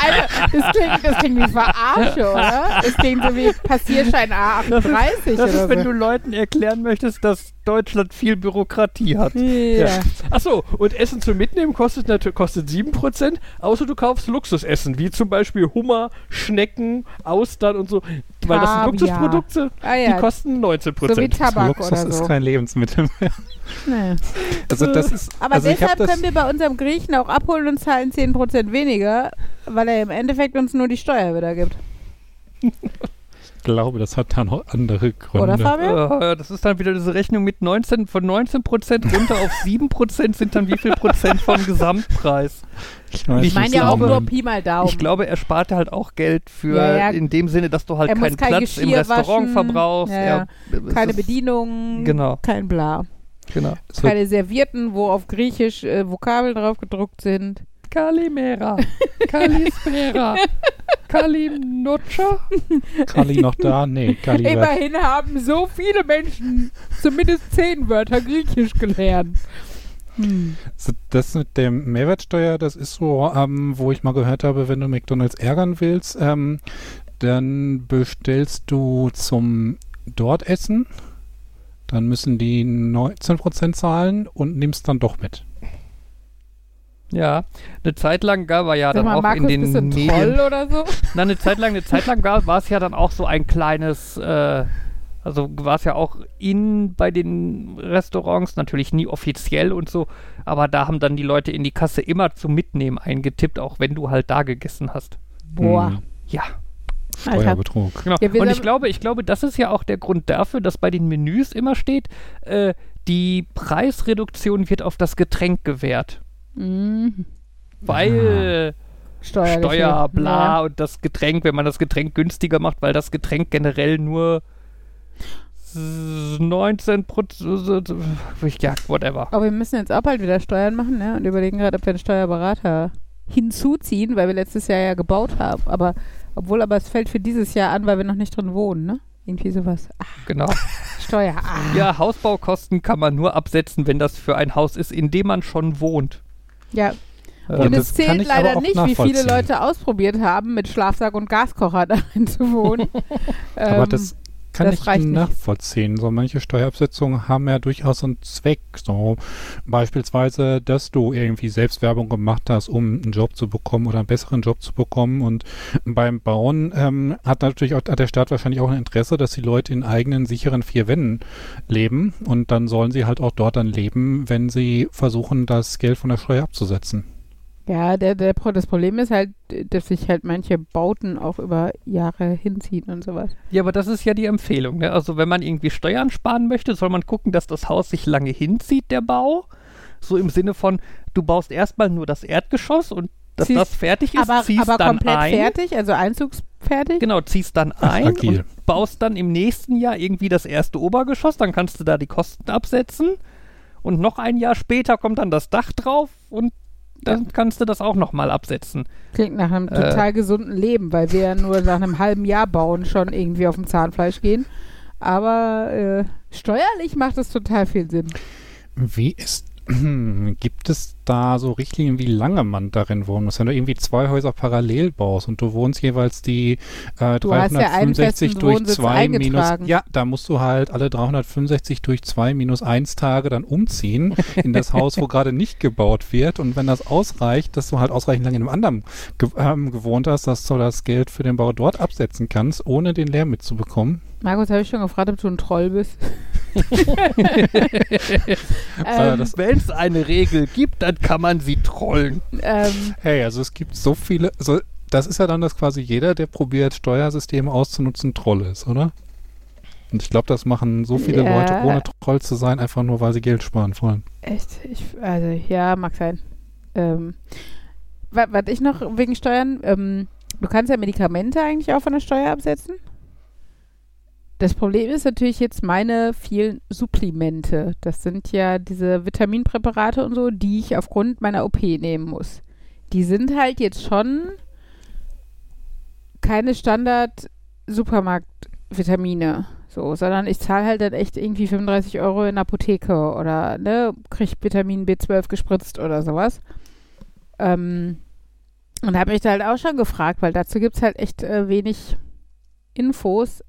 Also, das klingt, das klingt wie Verarsche, oder? Das klingt so wie Passierschein A38 Das ist, oder wenn so. du Leuten erklären möchtest, dass Deutschland viel Bürokratie hat. ja. Achso, und Essen zum Mitnehmen kostet, kostet 7%, außer du kaufst Luxusessen, wie zum Beispiel Hummer, Schnecken, Austern und so. Weil das sind. Luxusprodukte, Ah ja, die kosten 19%. so wie Tabak Luxus oder ist so. kein Lebensmittel mehr. Nee. Also das ist, Aber also deshalb das, können wir bei unserem Griechen auch abholen und zahlen 10% weniger, weil er im Endeffekt uns nur die Steuer wieder gibt. ich glaube, das hat da noch andere Gründe. Oder Fabian? Äh, das ist dann wieder diese Rechnung mit 19, von 19% runter auf 7% sind dann wie viel Prozent vom Gesamtpreis. weiß Ich meine nicht, ja auch aber- nur Pi mal Daumen. Ich glaube, er sparte halt auch Geld für, Ja, ja. in dem Sinne, dass du halt keinen kein Platz im Geschirr Restaurant waschen. verbrauchst. Ja, Er- Keine Bedienung, Genau. kein Bla. Genau. Keine Servierten, wo auf Griechisch äh, Vokabeln drauf gedruckt sind. Kalimera. Kalispera. Kalimnocha. Kali noch da? Nee, Kali. Immerhin haben so viele Menschen zumindest zehn Wörter Griechisch gelernt. Hm. Das mit dem Mehrwertsteuer, das ist so, ähm, wo ich mal gehört habe, wenn du McDonalds ärgern willst, ähm, dann bestellst du zum dort Essen, dann müssen die 19% zahlen und nimmst dann doch mit. Ja, eine Zeit lang gab er ja Sag dann mal, auch Markus, in den bist du ein Medien. Troll oder so? Na, eine Zeit lang, eine Zeit lang war, es ja dann auch so ein kleines, äh, also war es ja auch in bei den Restaurants, natürlich nie offiziell und so, aber da haben dann die Leute in die Kasse immer zum Mitnehmen eingetippt, auch wenn du halt da gegessen hast. Boah. Hm, Ja. Steuerbetrug. genau. Ja, und ich glaube, ich glaube, das ist ja auch der Grund dafür, dass bei den Menüs immer steht, äh, die Preisreduktion wird auf das Getränk gewährt. Mhm. Weil Steuerliche. Steuer, bla Ja. und das Getränk, wenn man das Getränk günstiger macht, weil das Getränk generell nur s- 19 Prozent, ja, whatever. Aber wir müssen jetzt auch bald wieder Steuern machen, ne? Und überlegen gerade, ob wir einen Steuerberater hinzuziehen, weil wir letztes Jahr ja gebaut haben. Aber obwohl, aber es fällt für dieses Jahr an, weil wir noch nicht drin wohnen, ne? Irgendwie sowas. Ah, Genau. Steuer. Ah. Ja, Hausbaukosten kann man nur absetzen, wenn das für ein Haus ist, in dem man schon wohnt. Ja. Äh, Und es zählt leider nicht, wie viele. Leute ausprobiert haben, mit Schlafsack und Gaskocher darin zu wohnen. Aber Ähm, das kann das ich reicht nicht. nachvollziehen. So manche Steuerabsetzungen haben ja durchaus einen Zweck. So beispielsweise, dass du irgendwie Selbstwerbung gemacht hast, um einen Job zu bekommen oder einen besseren Job zu bekommen. Und beim Bauen ähm, hat natürlich auch hat der Staat wahrscheinlich auch ein Interesse, dass die Leute in eigenen sicheren vier Wänden leben. Und dann sollen sie halt auch dort dann leben, wenn sie versuchen, das Geld von der Steuer abzusetzen. Ja, der, der, Pro- das Problem ist halt, dass sich halt manche Bauten auch über Jahre hinziehen und sowas. Ja, aber das ist ja die Empfehlung. Ne? Also wenn man irgendwie Steuern sparen möchte, soll man gucken, dass das Haus sich lange hinzieht, der Bau. So im Sinne von, du baust erstmal nur das Erdgeschoss und dass Ziehst- das fertig ist, aber ziehst aber dann komplett ein. fertig, also einzugsfertig? Genau, ziehst dann ein agil. und baust dann im nächsten Jahr irgendwie das erste Obergeschoss, dann kannst du da die Kosten absetzen und noch ein Jahr später kommt dann das Dach drauf und dann kannst du das auch nochmal absetzen. Klingt nach einem Äh. total gesunden Leben, weil wir ja nur nach einem halben Jahr bauen schon irgendwie auf dem Zahnfleisch gehen. Aber äh, steuerlich macht es total viel Sinn. Wie ist, gibt es da so Richtlinien, wie lange man darin wohnen muss? Wenn du irgendwie zwei Häuser parallel baust und du wohnst jeweils die äh, Du hast ja einen 365 festen durch Wohnsitz 2 minus, ja, da musst du halt alle 365 durch 2 minus 1 Tage dann umziehen in das Haus, wo gerade nicht gebaut wird. Und wenn das ausreicht, dass du halt ausreichend lange in einem anderen ge ähm, gewohnt hast, dass du das Geld für den Bau dort absetzen kannst, ohne den Lärm mitzubekommen. Markus, habe ich schon gefragt, ob du ein Troll bist? Äh, ähm, Wenn es eine Regel gibt, dann kann man sie trollen. ähm, Hey, also es gibt so viele, also das ist ja dann, dass quasi jeder, der probiert, Steuersysteme auszunutzen, Troll ist, oder? Und ich glaube, das machen so viele Ja. Leute, ohne Troll zu sein, einfach nur, weil sie Geld sparen wollen. echt? Ich, also, ja, mag sein. Ähm, was, was ich noch wegen Steuern, ähm, du kannst ja Medikamente eigentlich auch von der Steuer absetzen. Das Problem ist natürlich jetzt meine vielen Supplemente. Das sind ja diese Vitaminpräparate und so, die ich aufgrund meiner OP nehmen muss. Die sind halt jetzt schon keine Standard-Supermarkt-Vitamine. So, sondern ich zahle halt dann echt irgendwie 35 Euro in der Apotheke oder ne, krieg Vitamin B12 gespritzt oder sowas. Ähm, und habe mich da halt auch schon gefragt, weil dazu gibt es halt echt äh, wenig Infos,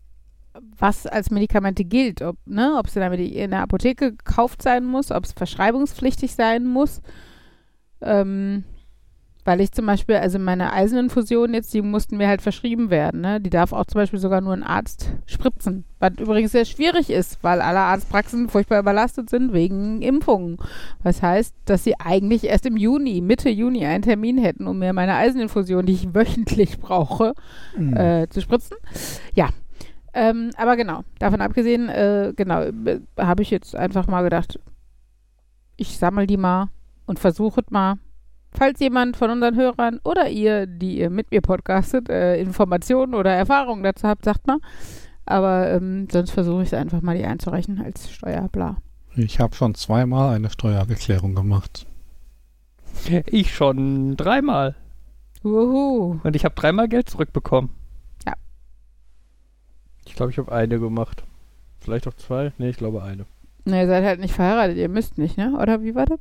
was als Medikamente gilt. Ob ne, ob es in der, in der Apotheke gekauft sein muss, ob es verschreibungspflichtig sein muss. Ähm, weil ich zum Beispiel, also meine Eiseninfusion jetzt, die mussten mir halt verschrieben werden. Ne? Die darf auch zum Beispiel sogar nur ein Arzt spritzen. Was übrigens sehr schwierig ist, weil alle Arztpraxen furchtbar überlastet sind wegen Impfungen. Was heißt, dass sie eigentlich erst im Juni, Mitte Juni einen Termin hätten, um mir meine Eiseninfusion, die ich wöchentlich brauche, äh, zu spritzen. Ja. Ähm, aber genau, davon abgesehen, äh, genau, äh, habe ich jetzt einfach mal gedacht, ich sammle die mal und versuche mal, falls jemand von unseren Hörern oder ihr, die ihr mit mir podcastet, äh, Informationen oder Erfahrungen dazu habt, sagt mal. Aber ähm, sonst versuche ich es einfach mal, die einzureichen als Steuerbla. Ich habe schon zweimal eine Steuererklärung gemacht. Ich schon dreimal. Wuhu. Und ich habe dreimal Geld zurückbekommen. Ich glaube, ich habe eine gemacht. Vielleicht auch zwei? Nee, ich glaube eine. Na, ihr seid halt nicht verheiratet, ihr müsst nicht, ne? Oder wie war das?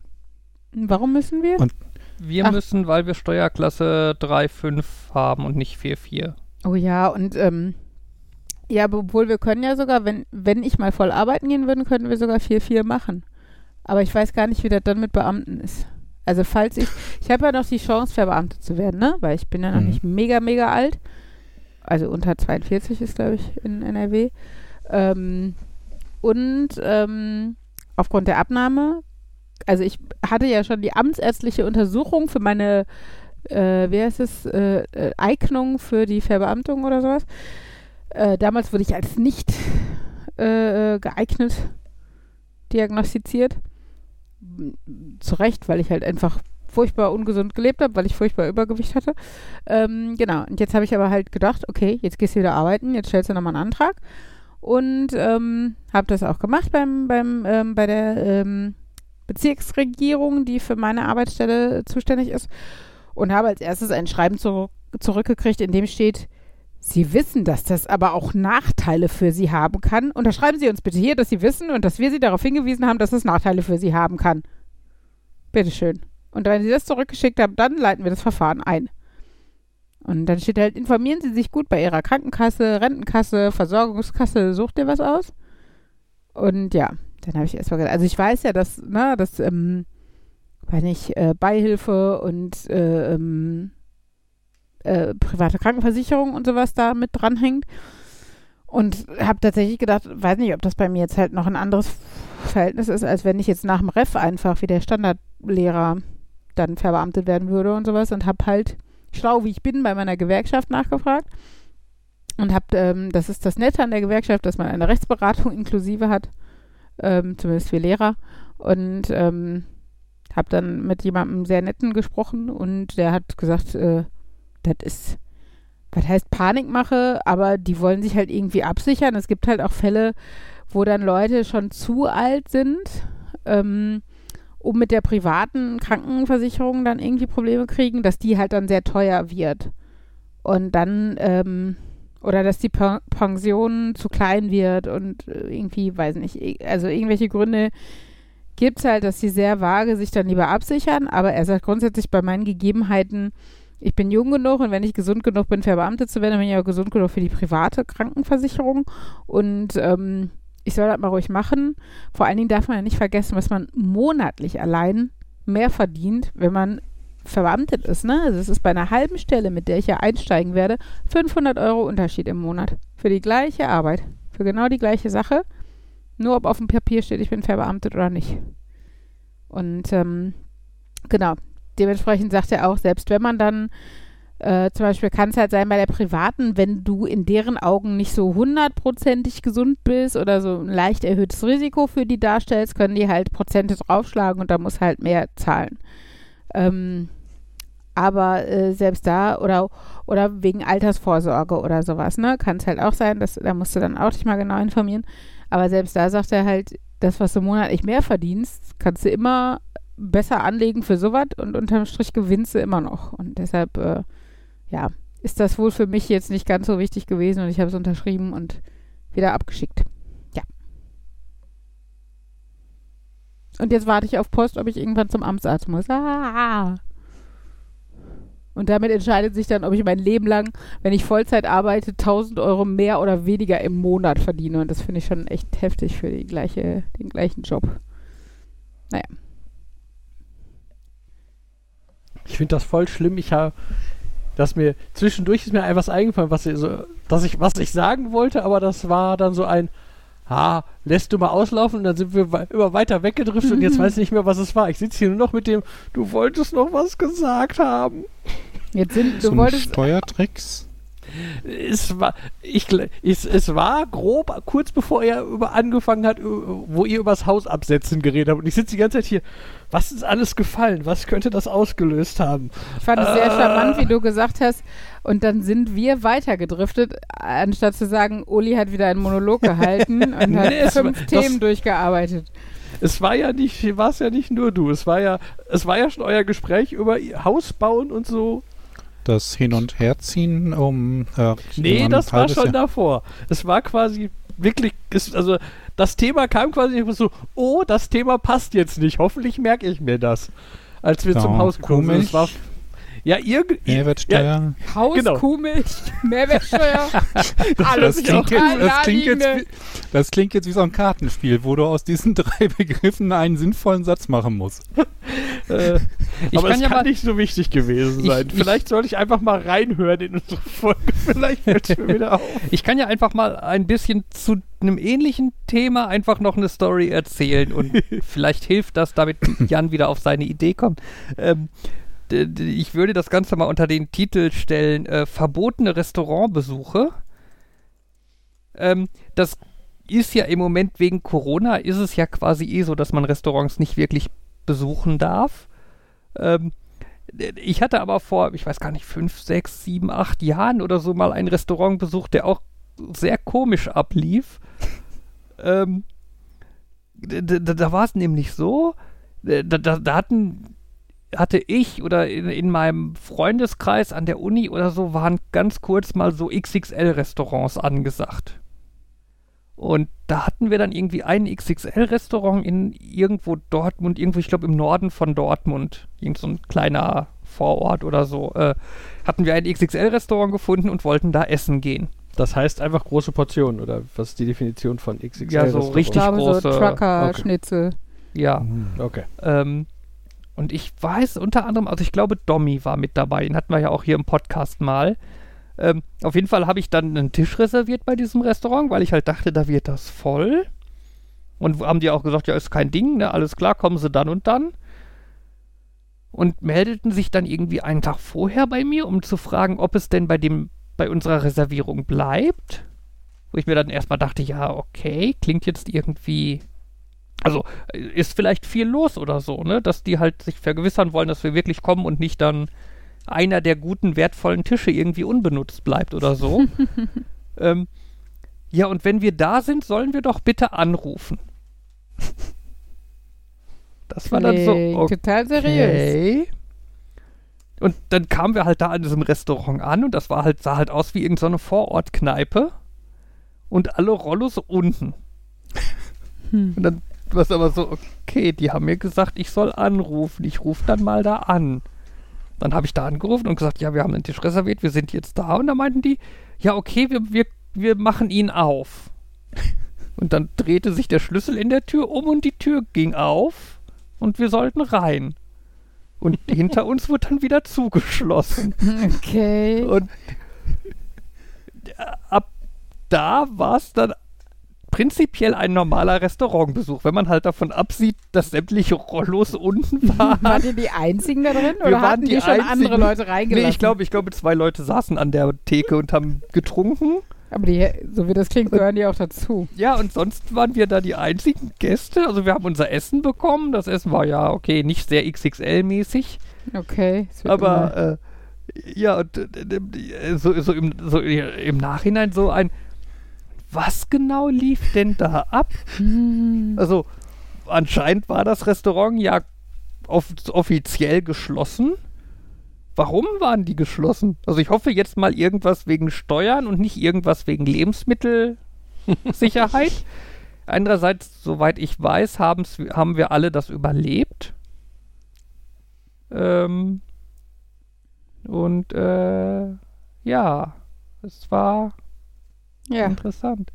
Warum müssen wir? Und- Wir Ach. müssen, weil wir Steuerklasse 3,5 haben und nicht 4,4. Oh ja, und ähm, ja, aber obwohl wir können ja sogar, wenn, wenn ich mal voll arbeiten gehen würde, könnten wir sogar 4-4 machen. Aber ich weiß gar nicht, wie das dann mit Beamten ist. Also falls ich, ich habe ja noch die Chance, verbeamtet zu werden, ne? Weil ich bin ja noch Mhm. nicht mega, mega alt. Also unter 42 ist, glaube ich, in NRW. Ähm, und ähm, aufgrund der Abnahme, also ich hatte ja schon die amtsärztliche Untersuchung für meine, äh, wie heißt es, äh, äh, Eignung für die Verbeamtung oder sowas. Äh, damals wurde ich als nicht äh, geeignet diagnostiziert. Zu Recht, weil ich halt einfach furchtbar ungesund gelebt habe, weil ich furchtbar Übergewicht hatte. Ähm, genau, und jetzt habe ich aber halt gedacht, okay, jetzt gehst du wieder arbeiten, jetzt stellst du nochmal einen Antrag. Und ähm, habe das auch gemacht beim, beim, ähm, bei der ähm, Bezirksregierung, die für meine Arbeitsstelle zuständig ist. Und habe als erstes ein Schreiben zurück, zurückgekriegt, in dem steht, Sie wissen, dass das aber auch Nachteile für Sie haben kann. Unterschreiben Sie uns bitte hier, dass Sie wissen und dass wir Sie darauf hingewiesen haben, dass es Nachteile für Sie haben kann. Bitteschön. Und wenn Sie das zurückgeschickt haben, dann leiten wir das Verfahren ein. Und dann steht halt, informieren Sie sich gut bei Ihrer Krankenkasse, Rentenkasse, Versorgungskasse, sucht ihr was aus? Und ja, dann habe ich erstmal gedacht, also ich weiß ja, dass, ne, dass, ähm, weiß nicht, äh, Beihilfe und äh, ähm, äh, private Krankenversicherung und sowas da mit dranhängt. Und habe tatsächlich gedacht, weiß nicht, ob das bei mir jetzt halt noch ein anderes Verhältnis ist, als wenn ich jetzt nach dem Ref einfach wie der Standardlehrer dann verbeamtet werden würde und sowas und habe halt schlau wie ich bin bei meiner Gewerkschaft nachgefragt und habe, ähm, das ist das Nette an der Gewerkschaft, dass man eine Rechtsberatung inklusive hat, ähm, zumindest für Lehrer und ähm, habe dann mit jemandem sehr netten gesprochen und der hat gesagt, äh, das ist, was heißt Panikmache, aber die wollen sich halt irgendwie absichern. Es gibt halt auch Fälle, wo dann Leute schon zu alt sind, ähm, um mit der privaten Krankenversicherung dann irgendwie Probleme kriegen, dass die halt dann sehr teuer wird. Und dann, ähm, oder dass die Pen Pension zu klein wird und äh, irgendwie, weiß nicht, also irgendwelche Gründe gibt es halt, dass sie sehr vage sich dann lieber absichern. Aber er sagt grundsätzlich bei meinen Gegebenheiten, ich bin jung genug und wenn ich gesund genug bin, verbeamtet zu werden, bin ich auch gesund genug für die private Krankenversicherung. Und ähm, ich soll das mal ruhig machen. Vor allen Dingen darf man ja nicht vergessen, was man monatlich allein mehr verdient, wenn man verbeamtet ist. Ne? Also es ist bei einer halben Stelle, mit der ich ja einsteigen werde, 500 Euro Unterschied im Monat. Für die gleiche Arbeit. Für genau die gleiche Sache. Nur ob auf dem Papier steht, ich bin verbeamtet oder nicht. Und ähm, genau, dementsprechend sagt er auch, selbst wenn man dann äh, zum Beispiel kann es halt sein bei der privaten, wenn du in deren Augen nicht so hundertprozentig gesund bist oder so ein leicht erhöhtes Risiko für die darstellst, können die halt Prozente draufschlagen und da muss halt mehr zahlen. Ähm, aber äh, selbst da oder, oder wegen Altersvorsorge oder sowas, ne, kann es halt auch sein, dass, da musst du dann auch dich mal genau informieren. Aber selbst da sagt er halt, das, was du monatlich mehr verdienst, kannst du immer besser anlegen für sowas und unterm Strich gewinnst du immer noch. Und deshalb, äh, ja, ist das wohl für mich jetzt nicht ganz so wichtig gewesen und ich habe es unterschrieben und wieder abgeschickt. Ja. Und jetzt warte ich auf Post, ob ich irgendwann zum Amtsarzt muss. Ah. Und damit entscheidet sich dann, ob ich mein Leben lang, wenn ich Vollzeit arbeite, 1000 Euro mehr oder weniger im Monat verdiene. Und das finde ich schon echt heftig für gleiche, den gleichen Job. Naja. Ich finde das voll schlimm. Ich habe, dass mir zwischendurch ist mir etwas eingefallen, was ich, so, dass ich, was ich sagen wollte, aber das war dann so ein, ah, lässt du mal auslaufen und dann sind wir immer weiter weggedriftet und jetzt weiß ich nicht mehr, was es war. Ich sitze hier nur noch mit dem, du wolltest noch was gesagt haben. Jetzt sind, du Zum wolltest. Steuertricks? Es war, ich, es, es war grob, kurz bevor er über angefangen hat, ü- wo ihr übers Haus absetzen geredet habt. Und ich sitze die ganze Zeit hier. Was ist alles gefallen? Was könnte das ausgelöst haben? Ich fand es sehr Ah. charmant, wie du gesagt hast. Und dann sind wir weitergedriftet, anstatt zu sagen, Uli hat wieder einen Monolog gehalten und hat Nee, war- fünf das- Themen durchgearbeitet. Es war ja nicht, war es ja nicht nur du. Es war ja, es war ja schon euer Gespräch über Haus bauen und so. Das Hin- und Herziehen um. Äh, Nee, das war schon Jahr. davor. Es war quasi wirklich, es, also das Thema kam quasi so, oh, das Thema passt jetzt nicht. Hoffentlich merke ich mir das. Als wir Ja, zum Haus gekommen sind. Ja, irgend. Mehrwertsteuer. Haus, Genau. Kuhmilch, Mehrwertsteuer, alles Das klingt, jetzt, das, klingt jetzt, wie, das klingt jetzt wie so ein Kartenspiel, wo du aus diesen drei Begriffen einen sinnvollen Satz machen musst. Äh, Ich aber kann es ja kann mal- nicht so wichtig gewesen Ich- sein. ich- Vielleicht sollte ich einfach mal reinhören in unsere Folge. Vielleicht fällt es mir wieder auf. Ich kann ja einfach mal ein bisschen zu einem ähnlichen Thema einfach noch eine Story erzählen und vielleicht hilft das, damit Jan wieder auf seine Idee kommt. Ähm, ich würde das Ganze mal unter den Titel stellen, äh, verbotene Restaurantbesuche. Ähm, das ist ja im Moment wegen Corona, ist es ja quasi eh so, dass man Restaurants nicht wirklich besuchen darf. Ähm, ich hatte aber vor, ich weiß gar nicht, fünf, sechs, sieben, acht Jahren oder so mal ein Restaurant besucht, der auch sehr komisch ablief. ähm, d- d- da war es nämlich so, da, da, da hatten, hatte ich oder in, in meinem Freundeskreis an der Uni oder so waren ganz kurz mal so XXL-Restaurants angesagt. Und da hatten wir dann irgendwie ein XXL-Restaurant in irgendwo Dortmund, irgendwo, ich glaube im Norden von Dortmund, irgend so ein kleiner Vorort oder so, äh, hatten wir ein XXL-Restaurant gefunden und wollten da essen gehen. Das heißt einfach große Portionen, oder was ist die Definition von XXL? Ja, so richtig glaube, so große- Trucker-Schnitzel. Ja. Okay. Ähm, und ich weiß unter anderem, also ich glaube, Dommy war mit dabei. Den hatten wir ja auch hier im Podcast mal. Ähm, auf jeden Fall habe ich dann einen Tisch reserviert bei diesem Restaurant, weil ich halt dachte, da wird das voll. Und haben die auch gesagt, ja, ist kein Ding, ne? Alles klar, kommen sie dann und dann. Und meldeten sich dann irgendwie einen Tag vorher bei mir, um zu fragen, ob es denn bei dem, bei unserer Reservierung bleibt. Wo ich mir dann erstmal dachte, ja, okay, klingt jetzt irgendwie also ist vielleicht viel los oder so, ne? Dass die halt sich vergewissern wollen, dass wir wirklich kommen und nicht dann einer der guten, wertvollen Tische irgendwie unbenutzt bleibt oder so. ähm, ja, und wenn wir da sind, sollen wir doch bitte anrufen. Das war dann so, Klingt total seriös. okay. Und dann kamen wir halt da an diesem Restaurant an und das war halt, sah halt aus wie irgendeine Vorortkneipe. Und alle Rollos unten. Hm. Und dann war es aber so, okay, die haben mir gesagt, ich soll anrufen. Ich rufe dann mal da an. Dann habe ich da angerufen und gesagt, ja, wir haben einen Tisch reserviert, wir sind jetzt da. Und da meinten die, ja, okay, wir, wir, wir machen ihn auf. Und dann drehte sich der Schlüssel in der Tür um und die Tür ging auf und wir sollten rein. Und hinter uns wurde dann wieder zugeschlossen. Okay. Und ab da war es dann prinzipiell ein normaler Restaurantbesuch, wenn man halt davon absieht, dass sämtliche Rollos unten waren. Wart ihr die Einzigen da drin oder waren hatten die, die schon andere Einzigen. Leute reingelassen? Nee, ich glaube, ich glaube, zwei Leute saßen an der Theke und haben getrunken. Aber die, so wie das klingt, gehören die auch dazu. Ja, und sonst waren wir da die einzigen Gäste. Also wir haben unser Essen bekommen. Das Essen war ja, okay, nicht sehr XXL-mäßig. Okay. Aber äh, ja, und, äh, äh, so, so, im, so im Nachhinein so ein, was genau lief denn da ab? Hm. Also anscheinend war das Restaurant ja off offiziell geschlossen. Warum waren die geschlossen? Also ich hoffe jetzt mal irgendwas wegen Steuern und nicht irgendwas wegen Lebensmittelsicherheit. Andererseits, soweit ich weiß, haben wir alle das überlebt. Ähm, und äh, ja, es war ja. interessant.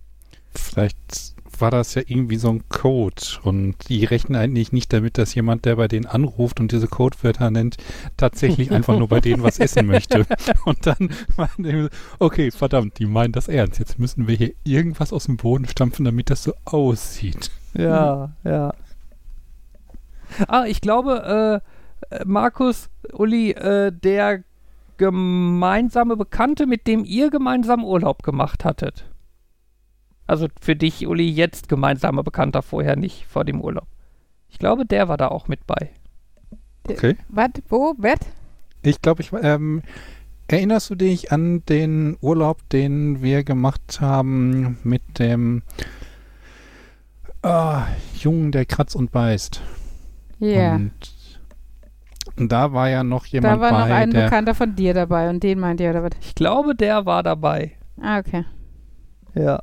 Vielleicht war das ja irgendwie so ein Code und die rechnen eigentlich nicht damit, dass jemand, der bei denen anruft und diese Codewörter nennt, tatsächlich einfach nur bei denen was essen möchte. Und dann meinen die, okay, verdammt, die meinen das ernst. Jetzt müssen wir hier irgendwas aus dem Boden stampfen, damit das so aussieht. Ja, ja. Ah, ich glaube, äh, äh, Markus, Uli, äh, der gemeinsame Bekannte, mit dem ihr gemeinsam Urlaub gemacht hattet. Also für dich, Uli, jetzt gemeinsamer Bekannter, vorher nicht, vor dem Urlaub. Ich glaube, der war da auch mit bei. Okay. Was? Wo? Was? Ich glaube, ich ähm, erinnerst du dich an den Urlaub, den wir gemacht haben mit dem ah, Jungen, der kratzt und beißt? Ja. Und da war ja noch Da jemand war noch bei, ein der Bekannter von dir dabei und den meint ihr, oder was? Ich glaube, der war dabei. Ah, okay. Ja.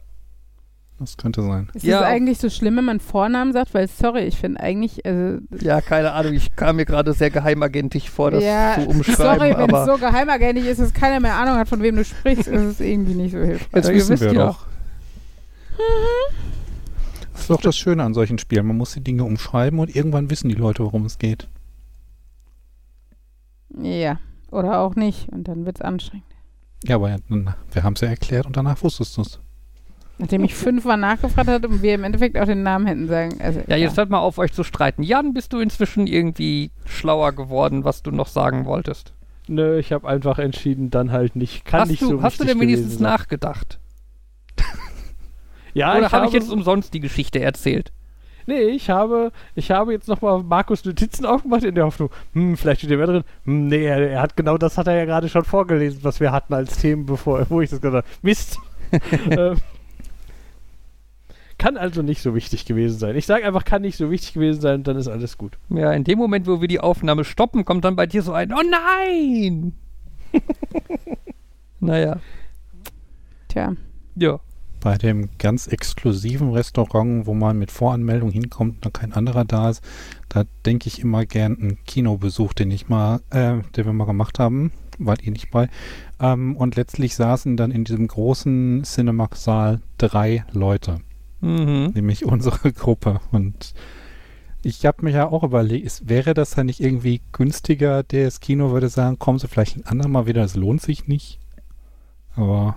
Das könnte sein. Ist Ja. es eigentlich so schlimm, wenn man Vornamen sagt? Weil, sorry, ich finde eigentlich, also, Ja, keine Ahnung, ich kam mir gerade sehr geheimagentisch vor, das ja, zu umschreiben, sorry, wenn es so geheimagentig ist, dass keiner mehr Ahnung hat, von wem du sprichst, ist es irgendwie nicht so hilfreich. Jetzt ihr wissen wisst wir ja. doch. Das ist doch das Schöne an solchen Spielen. Man muss die Dinge umschreiben und irgendwann wissen die Leute, worum es geht. Ja, oder auch nicht. Und dann wird es anstrengend. Ja, aber wir haben es ja erklärt und danach wusstest du es. Nachdem ich fünfmal nachgefragt hatte und wir im Endeffekt auch den Namen hätten sagen. Also, ja, jetzt hört mal auf, euch zu streiten. Jan, bist du inzwischen irgendwie schlauer geworden, was du noch sagen wolltest? Nö, ich habe einfach entschieden, dann halt nicht. Kann hast nicht du, so hast du denn wenigstens sein. nachgedacht? Ja, Oder ich habe habe ich jetzt umsonst die Geschichte erzählt? Nee, ich habe, ich habe jetzt nochmal Markus Notizen aufgemacht in der Hoffnung, hm, vielleicht steht der mehr drin. Hm, nee, er, er hat genau das hat er ja gerade schon vorgelesen, was wir hatten als Themen, bevor, wo ich das gesagt habe. Mist. ähm, kann also nicht so wichtig gewesen sein. Ich sage einfach, kann nicht so wichtig gewesen sein, dann ist alles gut. Ja, in dem Moment, wo wir die Aufnahme stoppen, kommt dann bei dir so ein Oh nein! naja, Tja, ja. Bei dem ganz exklusiven Restaurant, wo man mit Voranmeldung hinkommt und kein anderer da ist, da denke ich immer gern einen Kinobesuch, den ich mal, äh, den wir mal gemacht haben, wart ihr nicht bei. Ähm, und letztlich saßen dann in diesem großen Cinemax-Saal drei Leute, Mhm. nämlich unsere Gruppe. Und ich habe mir ja auch überlegt, ist, wäre das dann nicht irgendwie günstiger? Das Kino würde sagen, kommen Sie vielleicht ein andermal wieder, das lohnt sich nicht. Aber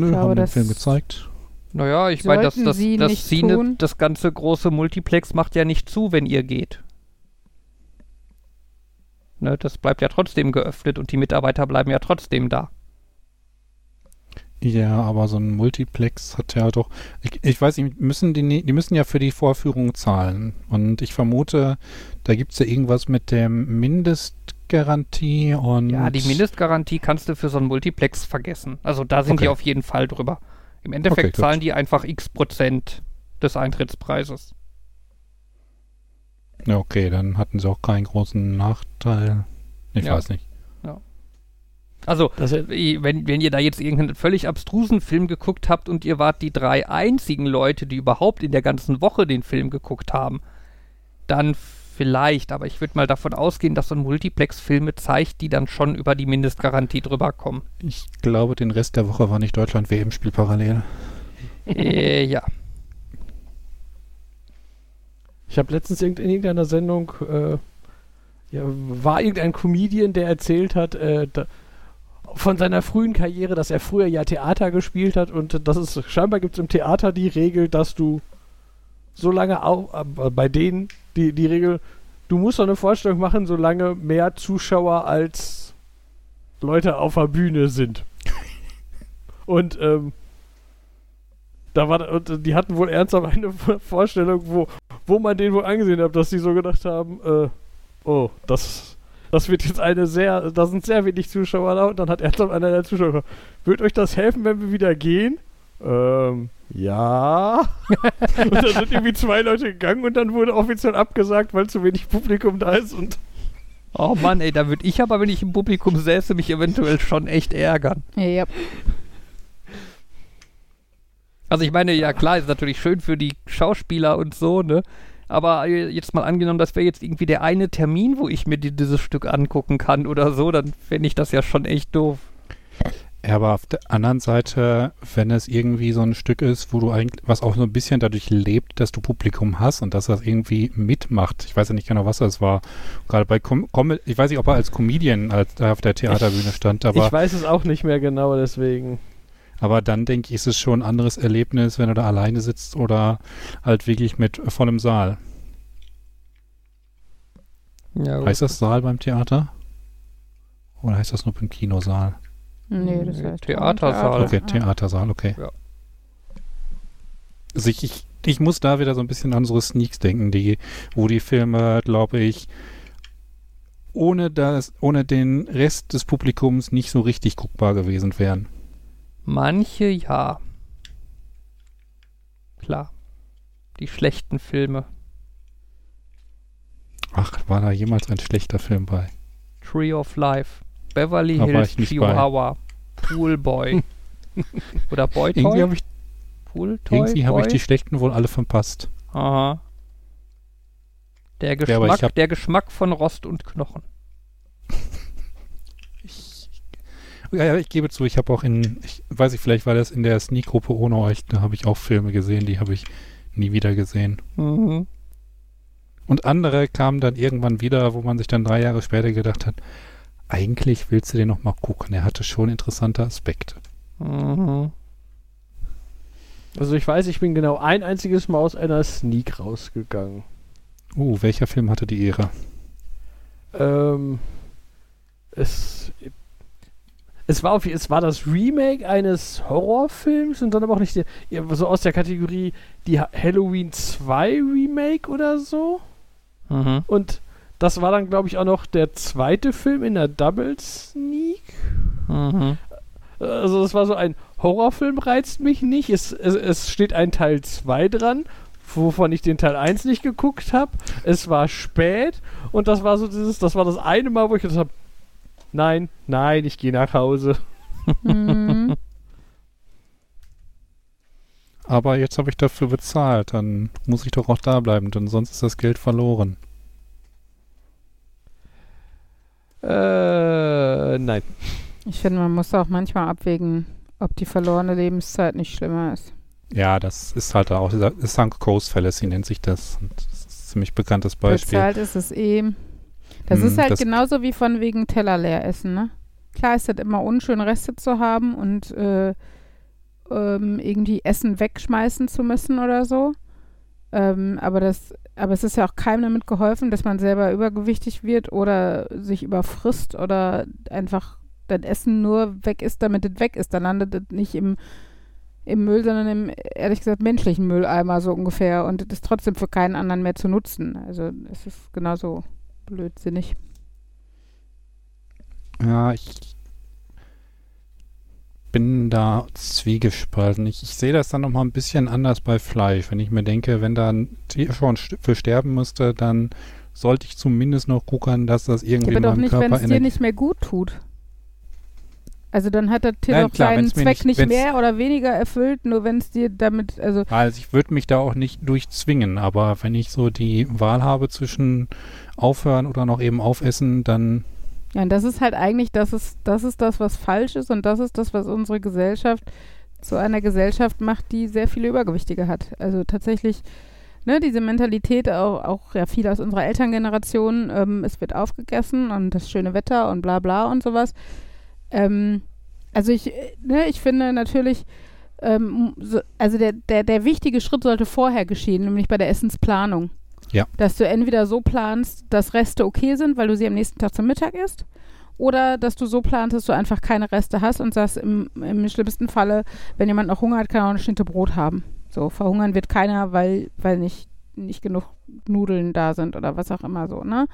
nö, glaube, haben den das- Film gezeigt. Naja, ich meine, das, das, Sie das, Cine, das ganze große Multiplex macht ja nicht zu, wenn ihr geht. Ne, das bleibt ja trotzdem geöffnet und die Mitarbeiter bleiben ja trotzdem da. Ja, aber so ein Multiplex hat ja doch. Ich, ich weiß nicht, müssen die, die müssen ja für die Vorführung zahlen. Und ich vermute, da gibt es ja irgendwas mit der Mindestgarantie und. Ja, die Mindestgarantie kannst du für so ein Multiplex vergessen. Also da sind die Okay. auf jeden Fall drüber. Im Endeffekt Okay, gut. zahlen die einfach x Prozent des Eintrittspreises. Ja, okay, dann hatten sie auch keinen großen Nachteil. Ich Ja. weiß nicht. Also, Das ist, i- wenn, wenn ihr da jetzt irgendeinen völlig abstrusen Film geguckt habt und ihr wart die drei einzigen Leute, die überhaupt in der ganzen Woche den Film geguckt haben, dann vielleicht, aber ich würde mal davon ausgehen, dass so ein Multiplex Filme zeigt, die dann schon über die Mindestgarantie drüber kommen. Ich glaube, den Rest der Woche war nicht Deutschland WM-Spiel parallel. äh, ja. ich habe letztens irgend- in irgendeiner Sendung, äh, ja, war irgendein Comedian, der erzählt hat, äh, da, von seiner frühen Karriere, dass er früher ja Theater gespielt hat und das ist, scheinbar gibt es im Theater die Regel, dass du so lange auch, äh, bei denen die, die Regel, du musst so eine Vorstellung machen, solange mehr Zuschauer als Leute auf der Bühne sind. Und ähm, da war und die hatten wohl ernsthaft eine Vorstellung, wo, wo man den wohl angesehen hat, dass sie so gedacht haben, äh, oh, das, das wird jetzt eine sehr, da sind sehr wenig Zuschauer da und dann hat ernsthaft einer der Zuschauer gefragt, wird euch das helfen, wenn wir wieder gehen? Ähm, ja. und da sind irgendwie zwei Leute gegangen und dann wurde offiziell abgesagt, weil zu wenig Publikum da ist und Oh Mann, ey, da würde ich aber, wenn ich im Publikum säße, mich eventuell schon echt ärgern. ja, Also ich meine, ja klar, ist natürlich schön für die Schauspieler und so, ne? Aber äh, jetzt mal angenommen, das wäre jetzt irgendwie der eine Termin, wo ich mir die, dieses Stück angucken kann oder so, dann fände ich das ja schon echt doof. Ja, aber auf der anderen Seite, wenn es irgendwie so ein Stück ist, wo du eigentlich, was auch so ein bisschen dadurch lebt, dass du Publikum hast und dass das irgendwie mitmacht. Ich weiß ja nicht genau, was das war. Gerade bei Com Com ich weiß nicht, ob er als Comedian als, da auf der Theaterbühne stand, aber, ich weiß es auch nicht mehr genau, deswegen. aber dann denke ich, ist es schon ein anderes Erlebnis, wenn du da alleine sitzt oder halt wirklich mit vollem Saal. Ja, Heißt das Saal beim Theater? Oder heißt das nur beim Kinosaal? Nee, das heißt Theatersaal. Okay. Theatersaal, okay. Ja. Also ich, ich, ich muss da wieder so ein bisschen an unsere Sneaks denken, die, wo die Filme, glaube ich, ohne das, ohne den Rest des Publikums nicht so richtig guckbar gewesen wären. Manche ja. Klar. Die schlechten Filme. Ach, war da jemals ein schlechter Film bei? Tree of Life. Beverly Hills. Chihuahua. Poolboy. Oder Boy Irgendwie habe ich, Pool Toy? irgendwie hab ich die schlechten wohl alle verpasst. Aha. Der Ja, Geschmack, hab- der Geschmack von Rost und Knochen. Ich, ja, ja, ich gebe zu, ich habe auch in, ich weiß ich, vielleicht war das in der Sneak-Gruppe ohne euch, da habe ich auch Filme gesehen, die habe ich nie wieder gesehen. Mhm. Und andere kamen dann irgendwann wieder, wo man sich dann drei Jahre später gedacht hat, eigentlich willst du den noch mal gucken. Er hatte schon interessante Aspekte. Mhm. Also ich weiß, ich bin genau ein einziges Mal aus einer Sneak rausgegangen. Uh, welcher Film hatte die Ehre? Ähm, es, es, war auf, es war das Remake eines Horrorfilms und dann aber auch nicht der, so aus der Kategorie die Ha- Halloween 2 Remake oder so. Mhm. Und das war dann, glaube ich, auch noch der zweite Film in der Double Sneak. Mhm. Also es war so ein Horrorfilm reizt mich nicht. Es, es, es steht ein Teil 2 dran, wovon ich den Teil 1 nicht geguckt habe. Es war spät und das war so dieses, das war das eine Mal, wo ich gesagt habe, nein, nein, ich gehe nach Hause. Mhm. Aber jetzt habe ich dafür bezahlt, dann muss ich doch auch da bleiben, denn sonst ist das Geld verloren. Äh, nein. Ich finde, man muss auch manchmal abwägen, ob die verlorene Lebenszeit nicht schlimmer ist. Ja, das ist halt auch dieser Sunk Coast Fallacy nennt sich das. Und das ist ein ziemlich bekanntes Beispiel. Bezahlt ist es eh. Das Hm, ist halt das- genauso wie von wegen Teller leer essen, ne? Klar ist das immer unschön, Reste zu haben und äh, ähm, irgendwie Essen wegschmeißen zu müssen oder so. Ähm, aber das, aber es ist ja auch keinem damit geholfen, dass man selber übergewichtig wird oder sich überfrisst oder einfach das Essen nur weg ist, damit es weg ist. Dann landet es nicht im, im Müll, sondern im, ehrlich gesagt, menschlichen Mülleimer so ungefähr. Und es ist trotzdem für keinen anderen mehr zu nutzen. Also es ist genauso blödsinnig. Ja, ich bin da zwiegespalten. Ich, ich sehe das dann nochmal ein bisschen anders bei Fleisch. Wenn ich mir denke, wenn da ein Tier schon für sterben müsste, dann sollte ich zumindest noch gucken, dass das irgendwie aber in doch meinem nicht, wenn Körper es dir nicht mehr gut tut. Also dann hat das Tier Nein, doch klar, seinen Zweck nicht- nicht, mehr oder weniger erfüllt, nur wenn es dir damit, also Also ich würde mich da auch nicht durchzwingen, aber wenn ich so die Wahl habe zwischen aufhören oder noch eben aufessen, dann Ja, und das ist halt eigentlich, das ist, das ist das, was falsch ist und das ist das, was unsere Gesellschaft zu einer Gesellschaft macht, die sehr viele Übergewichtige hat. Also tatsächlich, ne, diese Mentalität, auch, auch ja viel aus unserer Elterngeneration, ähm, es wird aufgegessen und das schöne Wetter und bla bla und sowas. Ähm, also ich, ne, ich finde natürlich, ähm, so, also der, der, der wichtige Schritt sollte vorher geschehen, nämlich bei der Essensplanung. Ja. Dass du entweder so planst, dass Reste okay sind, weil du sie am nächsten Tag zum Mittag isst, oder dass du so planst, dass du einfach keine Reste hast und sagst, im, im schlimmsten Falle, wenn jemand noch Hunger hat, kann er auch eine Schnitte Brot haben. So, verhungern wird keiner, weil, weil nicht, nicht genug Nudeln da sind oder was auch immer so, ne?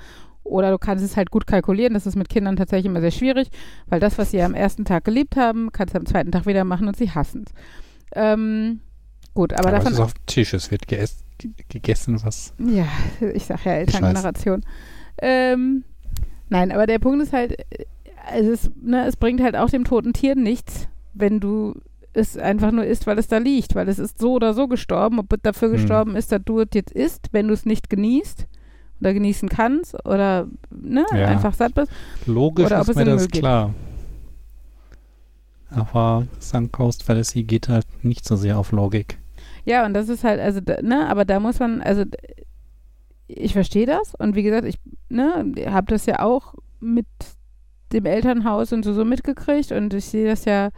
Oder du kannst es halt gut kalkulieren, das ist mit Kindern tatsächlich immer sehr schwierig, weil das, was sie am ersten Tag geliebt haben, kannst du am zweiten Tag wieder machen und sie hassen es. Ähm, gut, aber aber es davon ist auf Tisch, es wird geess, ge- gegessen, was ja, ich sag ja Elterngeneration. Ähm, nein, aber der Punkt ist halt, äh, es, ist, ne, es bringt halt auch dem toten Tier nichts, wenn du es einfach nur isst, weil es da liegt, weil es ist so oder so gestorben, ob es dafür Hm. gestorben ist, dass du es jetzt isst, wenn du es nicht genießt oder genießen kannst oder ne, Ja. einfach satt bist. logisch Oder ist mir das Müll geht. klar. Aber Coast Fallacy geht halt nicht so sehr auf Logik. Ja, und das ist halt, also, ne, aber da muss man, also, ich verstehe das und wie gesagt, ich, ne, habe das ja auch mit dem Elternhaus und so, so mitgekriegt und ich sehe das ja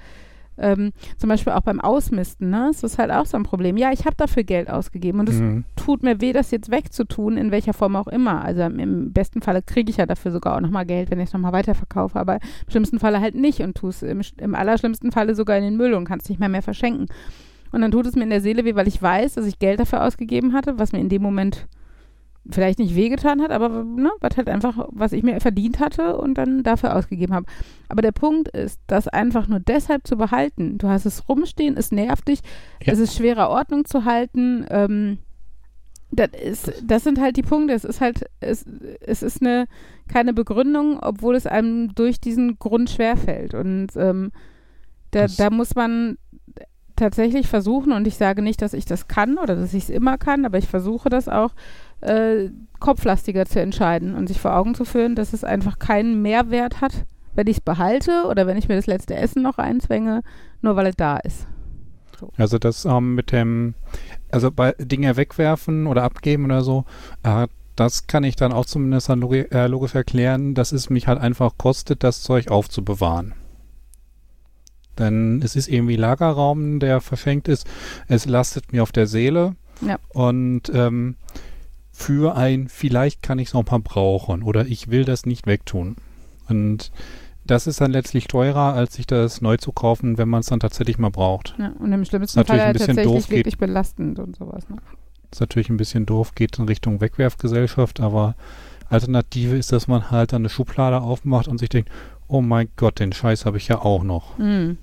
ähm, zum Beispiel auch beim Ausmisten, ne, es ist halt auch so ein Problem. Ja, ich habe dafür Geld ausgegeben und es Mhm. tut mir weh, das jetzt wegzutun, in welcher Form auch immer. Also im besten Falle kriege ich ja dafür sogar auch nochmal Geld, wenn ich es nochmal weiterverkaufe, aber im schlimmsten Falle halt nicht und tue es im, im allerschlimmsten Falle sogar in den Müll und kann es nicht mehr mehr verschenken. Und dann tut es mir in der Seele weh, weil ich weiß, dass ich Geld dafür ausgegeben hatte, was mir in dem Moment vielleicht nicht wehgetan hat, aber ne, was halt einfach, was ich mir verdient hatte und dann dafür ausgegeben habe. Aber der Punkt ist, das einfach nur deshalb zu behalten. Du hast es rumstehen, es nervt dich, Ja. es ist schwerer Ordnung zu halten. Ähm, das, ist, das sind halt die Punkte. Es ist halt, es, es ist eine, keine Begründung, obwohl es einem durch diesen Grund schwerfällt. Und ähm, Da, da muss man tatsächlich versuchen, und ich sage nicht, dass ich das kann oder dass ich es immer kann, aber ich versuche das auch, äh, kopflastiger zu entscheiden und sich vor Augen zu führen, dass es einfach keinen Mehrwert hat, wenn ich es behalte oder wenn ich mir das letzte Essen noch einzwänge, nur weil es da ist. Also das ähm, mit dem, also bei Dinge wegwerfen oder abgeben oder so, äh, das kann ich dann auch zumindest dann logi äh, logisch erklären, dass es mich halt einfach kostet, das Zeug aufzubewahren. Denn es ist irgendwie Lagerraum, der verschenkt ist. Es lastet mir auf der Seele. Ja. Und ähm, für ein, vielleicht kann ich es noch mal brauchen oder ich will das nicht wegtun. Und das ist dann letztlich teurer, als sich das neu zu kaufen, wenn man es dann tatsächlich mal braucht. Ja, und im schlimmsten natürlich Fall ein bisschen tatsächlich doof, geht- wirklich belastend und sowas. Ne? ist natürlich ein bisschen doof, geht in Richtung Wegwerfgesellschaft, aber Alternative ist, dass man halt dann eine Schublade aufmacht und sich denkt, oh mein Gott, den Scheiß habe ich ja auch noch. Mhm.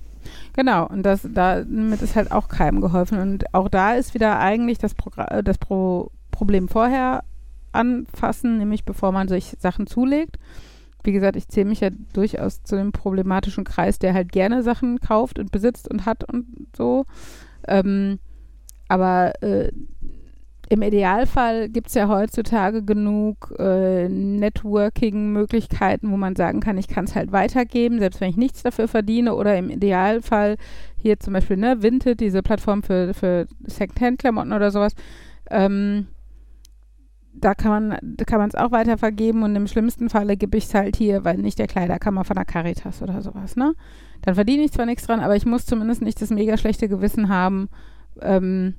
Genau, und das, damit ist halt auch keinem geholfen. Und auch da ist wieder eigentlich das, Progra äh, das Pro Problem vorher anfassen, nämlich bevor man sich Sachen zulegt. Wie gesagt, ich zähle mich ja durchaus zu dem problematischen Kreis, der halt gerne Sachen kauft und besitzt und hat und so. Ähm, aber äh, im Idealfall gibt es ja heutzutage genug äh, Networking-Möglichkeiten, wo man sagen kann, ich kann es halt weitergeben, selbst wenn ich nichts dafür verdiene. Oder im Idealfall hier zum Beispiel ne, Vinted, diese Plattform für, für Secondhand-Klamotten oder sowas. Ähm, da kann man es auch weiter vergeben und im schlimmsten Falle gebe ich es halt hier, weil nicht der Kleiderkammer von der Caritas oder sowas, ne? Dann verdiene ich zwar nichts dran, aber ich muss zumindest nicht das mega schlechte Gewissen haben, ähm,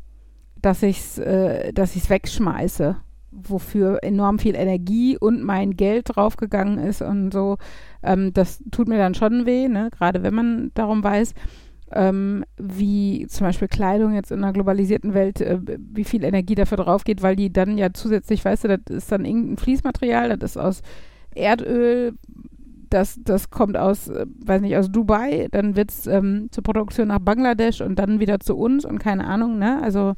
dass ich es äh, dass ich's wegschmeiße, wofür enorm viel Energie und mein Geld draufgegangen ist und so. Ähm, das tut mir dann schon weh, ne? Gerade wenn man darum weiß, ähm, wie zum Beispiel Kleidung jetzt in einer globalisierten Welt, äh, wie viel Energie dafür drauf geht, weil die dann ja zusätzlich, weißt du, das ist dann irgendein Fließmaterial, das ist aus Erdöl, das, das kommt aus, äh, weiß nicht, aus Dubai, dann wird es ähm, zur Produktion nach Bangladesch und dann wieder zu uns und keine Ahnung, ne? Also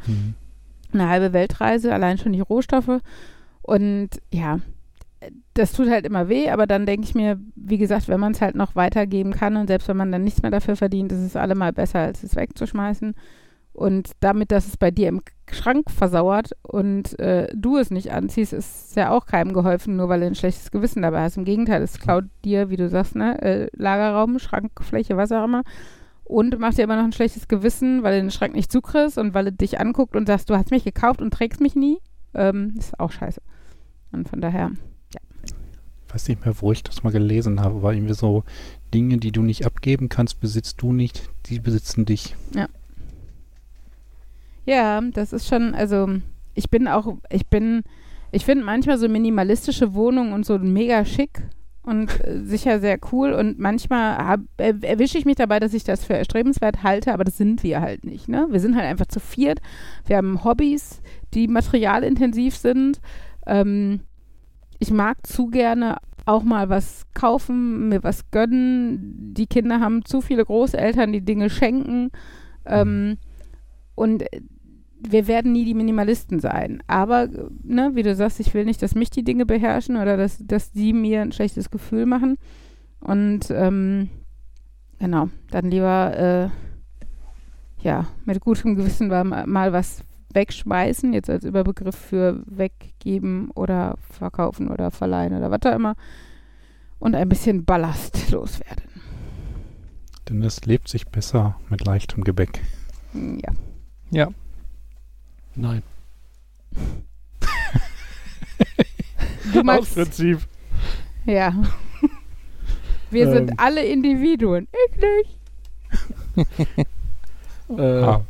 eine halbe Weltreise, allein schon die Rohstoffe. Und ja, das tut halt immer weh, aber dann denke ich mir, wie gesagt, wenn man es halt noch weitergeben kann und selbst wenn man dann nichts mehr dafür verdient, ist es allemal besser, als es wegzuschmeißen. Und damit, dass es bei dir im Schrank versauert und äh, du es nicht anziehst, ist ja auch keinem geholfen, nur weil du ein schlechtes Gewissen dabei hast. Im Gegenteil, es klaut dir, wie du sagst, ne, äh, Lagerraum, Schrankfläche, was auch immer. Und macht dir immer noch ein schlechtes Gewissen, weil du den Schrank nicht zukriegst und weil du dich anguckt und sagst, du hast mich gekauft und trägst mich nie. Ähm, ist auch scheiße. Und von daher, Ich weiß nicht mehr, wo ich das mal gelesen habe, aber irgendwie so Dinge, die du nicht abgeben kannst, besitzt du nicht, die besitzen dich. Ja, das ist schon, also ich bin auch, ich bin, ich finde manchmal so minimalistische Wohnungen und so mega schick und äh, sicher sehr cool und manchmal er, erwische ich mich dabei, dass ich das für erstrebenswert halte, aber das sind wir halt nicht, ne? Wir sind halt einfach zu viert, wir haben Hobbys, die materialintensiv sind. Ähm, ich mag zu gerne auch mal was kaufen, mir was gönnen. Die Kinder haben zu viele Großeltern, die Dinge schenken. Ähm, und äh, wir werden nie die Minimalisten sein. Aber, ne, wie du sagst, ich will nicht, dass mich die Dinge beherrschen oder dass, dass die mir ein schlechtes Gefühl machen. Und ähm, genau, dann lieber äh, ja, mit gutem Gewissen mal, mal was wegschmeißen, jetzt als Überbegriff für weggeben oder verkaufen oder verleihen oder was auch immer. Und ein bisschen Ballast loswerden. Denn es lebt sich besser mit leichtem Gebäck. Ja. Ja. Nein. Du Aus magst, Prinzip. ja. Wir Ähm. sind alle Individuen. Ich nicht. Äh, ah,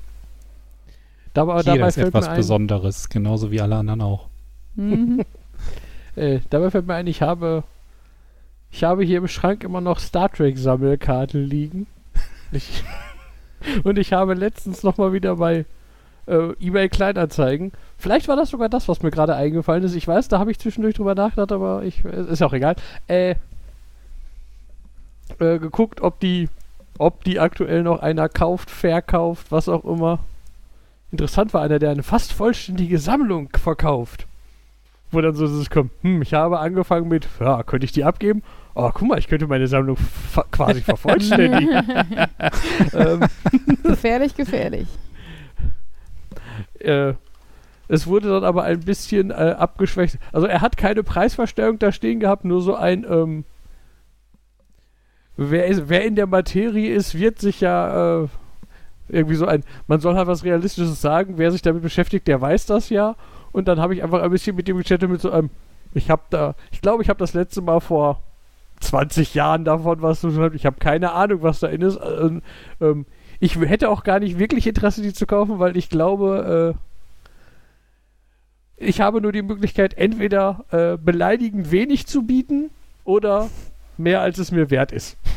dabei, jeder dabei ist etwas Besonderes, genauso wie alle anderen auch. Mhm. äh, dabei fällt mir ein, ich habe, ich habe hier im Schrank immer noch Star Trek Sammelkarten liegen. Ich, und ich habe letztens noch mal wieder bei äh, eBay Kleinanzeigen. Vielleicht war das sogar das, was mir gerade eingefallen ist. Ich weiß, da habe ich zwischendurch drüber nachgedacht, aber ich äh, ist ja auch egal. Äh, äh, geguckt, ob die, ob die aktuell noch einer kauft, verkauft, was auch immer. Interessant war einer, der eine fast vollständige Sammlung verkauft. wo dann so das kommt, hm, ich habe angefangen mit, ja, könnte ich die abgeben? Oh, guck mal, ich könnte meine Sammlung quasi vervollständigen. ähm, gefährlich, gefährlich. Äh, es wurde dann aber ein bisschen äh, abgeschwächt. Also er hat keine Preisverstellung da stehen gehabt, nur so ein, ähm, wer, ist, wer in der Materie ist, wird sich ja äh, irgendwie so ein, man soll halt was Realistisches sagen, wer sich damit beschäftigt, der weiß das ja. Und dann habe ich einfach ein bisschen mit dem gechattet mit so einem, ich habe da, ich glaube, ich habe das letzte Mal vor 20 Jahren davon was zu tun Ich habe keine Ahnung, was da in ist. Ähm, ähm, ich hätte auch gar nicht wirklich Interesse, die zu kaufen, weil ich glaube, äh, ich habe nur die Möglichkeit, entweder äh, beleidigend wenig zu bieten oder mehr, als es mir wert ist.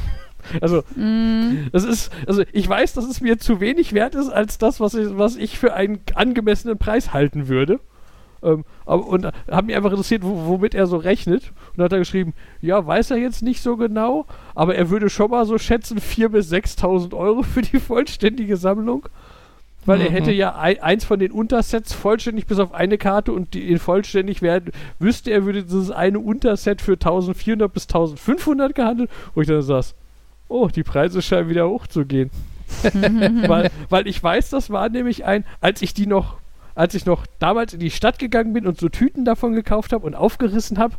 Also, Mm, das ist, also ich weiß, dass es mir zu wenig wert ist, als das, was ich, was ich für einen angemessenen Preis halten würde. Ähm, aber, und hat mich einfach interessiert, wo, womit er so rechnet. Und dann hat er geschrieben, ja, weiß er jetzt nicht so genau, aber er würde schon mal so schätzen 4.000 bis 6.000 Euro für die vollständige Sammlung. Weil er Mhm. hätte ja ein, eins von den Untersets vollständig bis auf eine Karte und die ihn vollständig werden, wüsste er, würde dieses eine Unterset für 1400 bis 1500 gehandelt, wo ich dann saß, oh, die Preise scheinen wieder hochzugehen. weil, weil ich weiß, das war nämlich ein, als ich die noch, als ich noch damals in die Stadt gegangen bin und so Tüten davon gekauft habe und aufgerissen habe,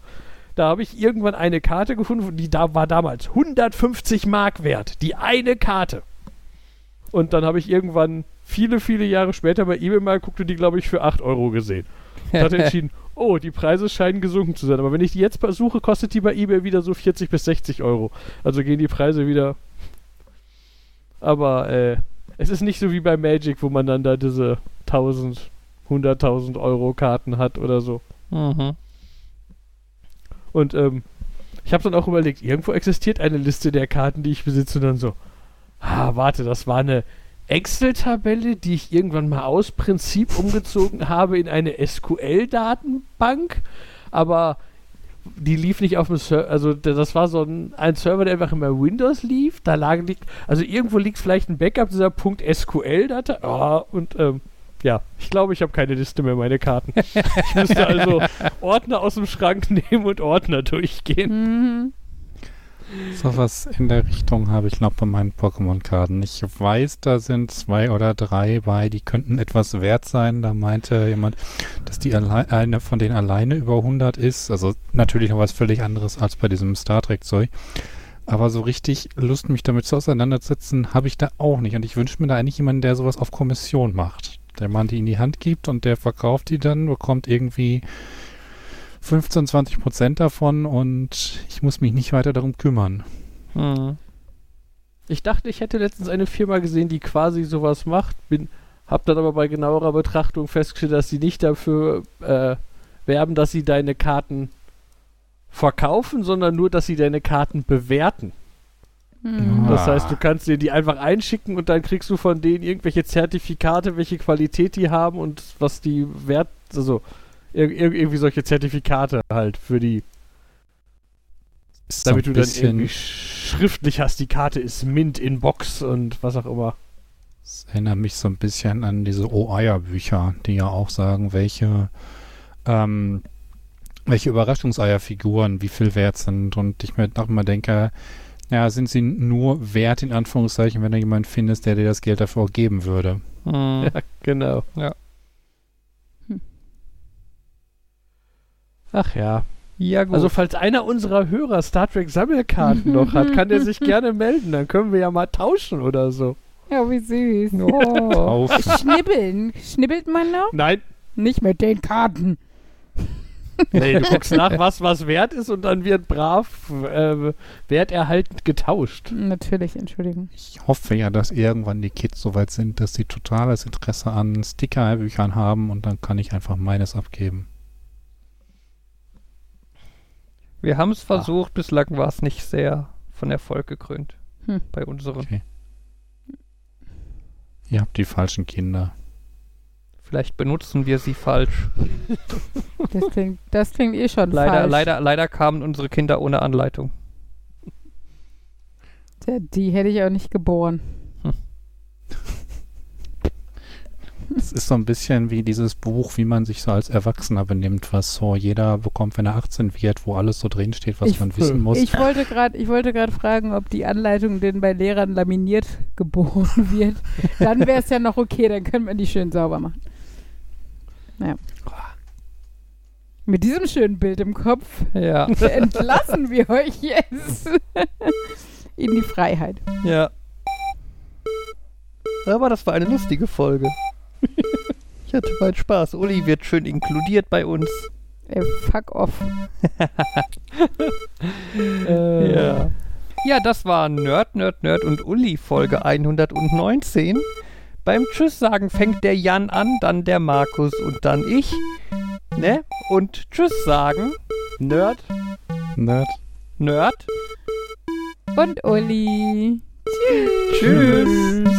da habe ich irgendwann eine Karte gefunden, die da war damals 150 Mark wert. Die eine Karte. Und dann habe ich irgendwann viele, viele Jahre später bei eBay mal geguckt und die, glaube ich, für 8 Euro gesehen. Und hatte entschieden, oh, die Preise scheinen gesunken zu sein. Aber wenn ich die jetzt versuche, kostet die bei eBay wieder so 40 bis 60 Euro. Also gehen die Preise wieder. Aber äh, es ist nicht so wie bei Magic, wo man dann da diese 1000, 100.000 Euro Karten hat oder so. Mhm. Und ähm, ich habe dann auch überlegt, irgendwo existiert eine Liste der Karten, die ich besitze und dann so, ah, warte, das war eine Excel-Tabelle, die ich irgendwann mal aus Prinzip umgezogen habe in eine SQL-Datenbank, aber die lief nicht auf dem Server, also das war so ein, ein Server, der einfach immer Windows lief, da lag, also irgendwo liegt vielleicht ein Backup dieser Punkt SQL-Datei, oh, und ähm, ja, ich glaube, ich habe keine Liste mehr, meine Karten. ich müsste also Ordner aus dem Schrank nehmen und Ordner durchgehen. Mhm. So was in der Richtung habe ich noch bei meinen Pokémon-Karten. Ich weiß, da sind zwei oder drei bei, die könnten etwas wert sein. Da meinte jemand, dass die eine von denen alleine über 100 ist. Also natürlich noch was völlig anderes als bei diesem Star Trek-Zeug. Aber so richtig Lust, mich damit zu auseinandersetzen, habe ich da auch nicht. Und ich wünsche mir da eigentlich jemanden, der sowas auf Kommission macht. Der man die in die Hand gibt und der verkauft die dann, bekommt irgendwie 15, 20 Prozent davon und ich muss mich nicht weiter darum kümmern. Mhm. Ich dachte, ich hätte letztens eine Firma gesehen, die quasi sowas macht. Bin, hab dann aber bei genauerer Betrachtung festgestellt, dass sie nicht dafür äh, werben, dass sie deine Karten verkaufen, sondern nur, dass sie deine Karten bewerten. Mhm. Das Ah. heißt, du kannst dir die einfach einschicken und dann kriegst du von denen irgendwelche Zertifikate, welche Qualität die haben und was die wert, also ir ir irgendwie solche Zertifikate halt für die, Ist damit du dann irgendwie schriftlich hast, die Karte ist Mint in Box und was auch immer. das erinnert mich so ein bisschen an diese O-Eier-Bücher, die ja auch sagen, welche, ähm, welche Überraschungseierfiguren wie viel wert sind. Und ich mir auch immer denke, ja, sind sie nur wert, in Anführungszeichen, wenn du jemanden findest, der dir das Geld dafür auch geben würde. Mhm. Ja, genau. Ja. Hm. Ach ja. Ja, gut. Also falls einer unserer Hörer Star Trek Sammelkarten noch hat, kann der sich gerne melden. Dann können wir ja mal tauschen oder so. Ja, wie süß. oh. Schnibbeln. Schnibbelt man noch? Nein, Nicht mit den Karten. Nee, du guckst nach, was was wert ist und dann wird brav äh, werterhaltend getauscht. Natürlich, Entschuldigung. Ich hoffe ja, dass irgendwann die Kids so weit sind, dass sie totales Interesse an Stickerbüchern haben und dann kann ich einfach meines abgeben. Wir haben es versucht, bislang war es nicht sehr von Erfolg gekrönt. Hm. Bei unseren. Okay. Ihr habt die falschen Kinder. Vielleicht benutzen wir sie falsch. Das klingt, das klingt eh schon Leider, falsch. leider, leider kamen unsere Kinder ohne Anleitung. Tja, die hätte ich auch nicht geboren. Es ist so ein bisschen wie dieses Buch, wie man sich so als Erwachsener benimmt, was so jeder bekommt, wenn er 18 wird, wo alles so drin steht, was Ich- man wissen muss. Ich wollte gerade, ich wollte gerade fragen, ob die Anleitung denn bei Lehrern laminiert geboren wird. Dann wäre es ja noch okay, dann können wir die schön sauber machen. Ja. Mit diesem schönen Bild im Kopf Ja. entlassen wir euch jetzt in die Freiheit. Ja. Aber das war eine lustige Folge. Ich hatte meinen Spaß. Uli wird schön inkludiert bei uns. Ey, fuck off. Äh, Ja. Ja, das war Nerd, Nerd, Nerd und Uli Folge 119. Beim Tschüss sagen fängt der Jan an, dann der Markus und dann ich. Ne? Und Tschüss sagen. Nerd, Nerd. Nerd. Und Uli. Tschüss.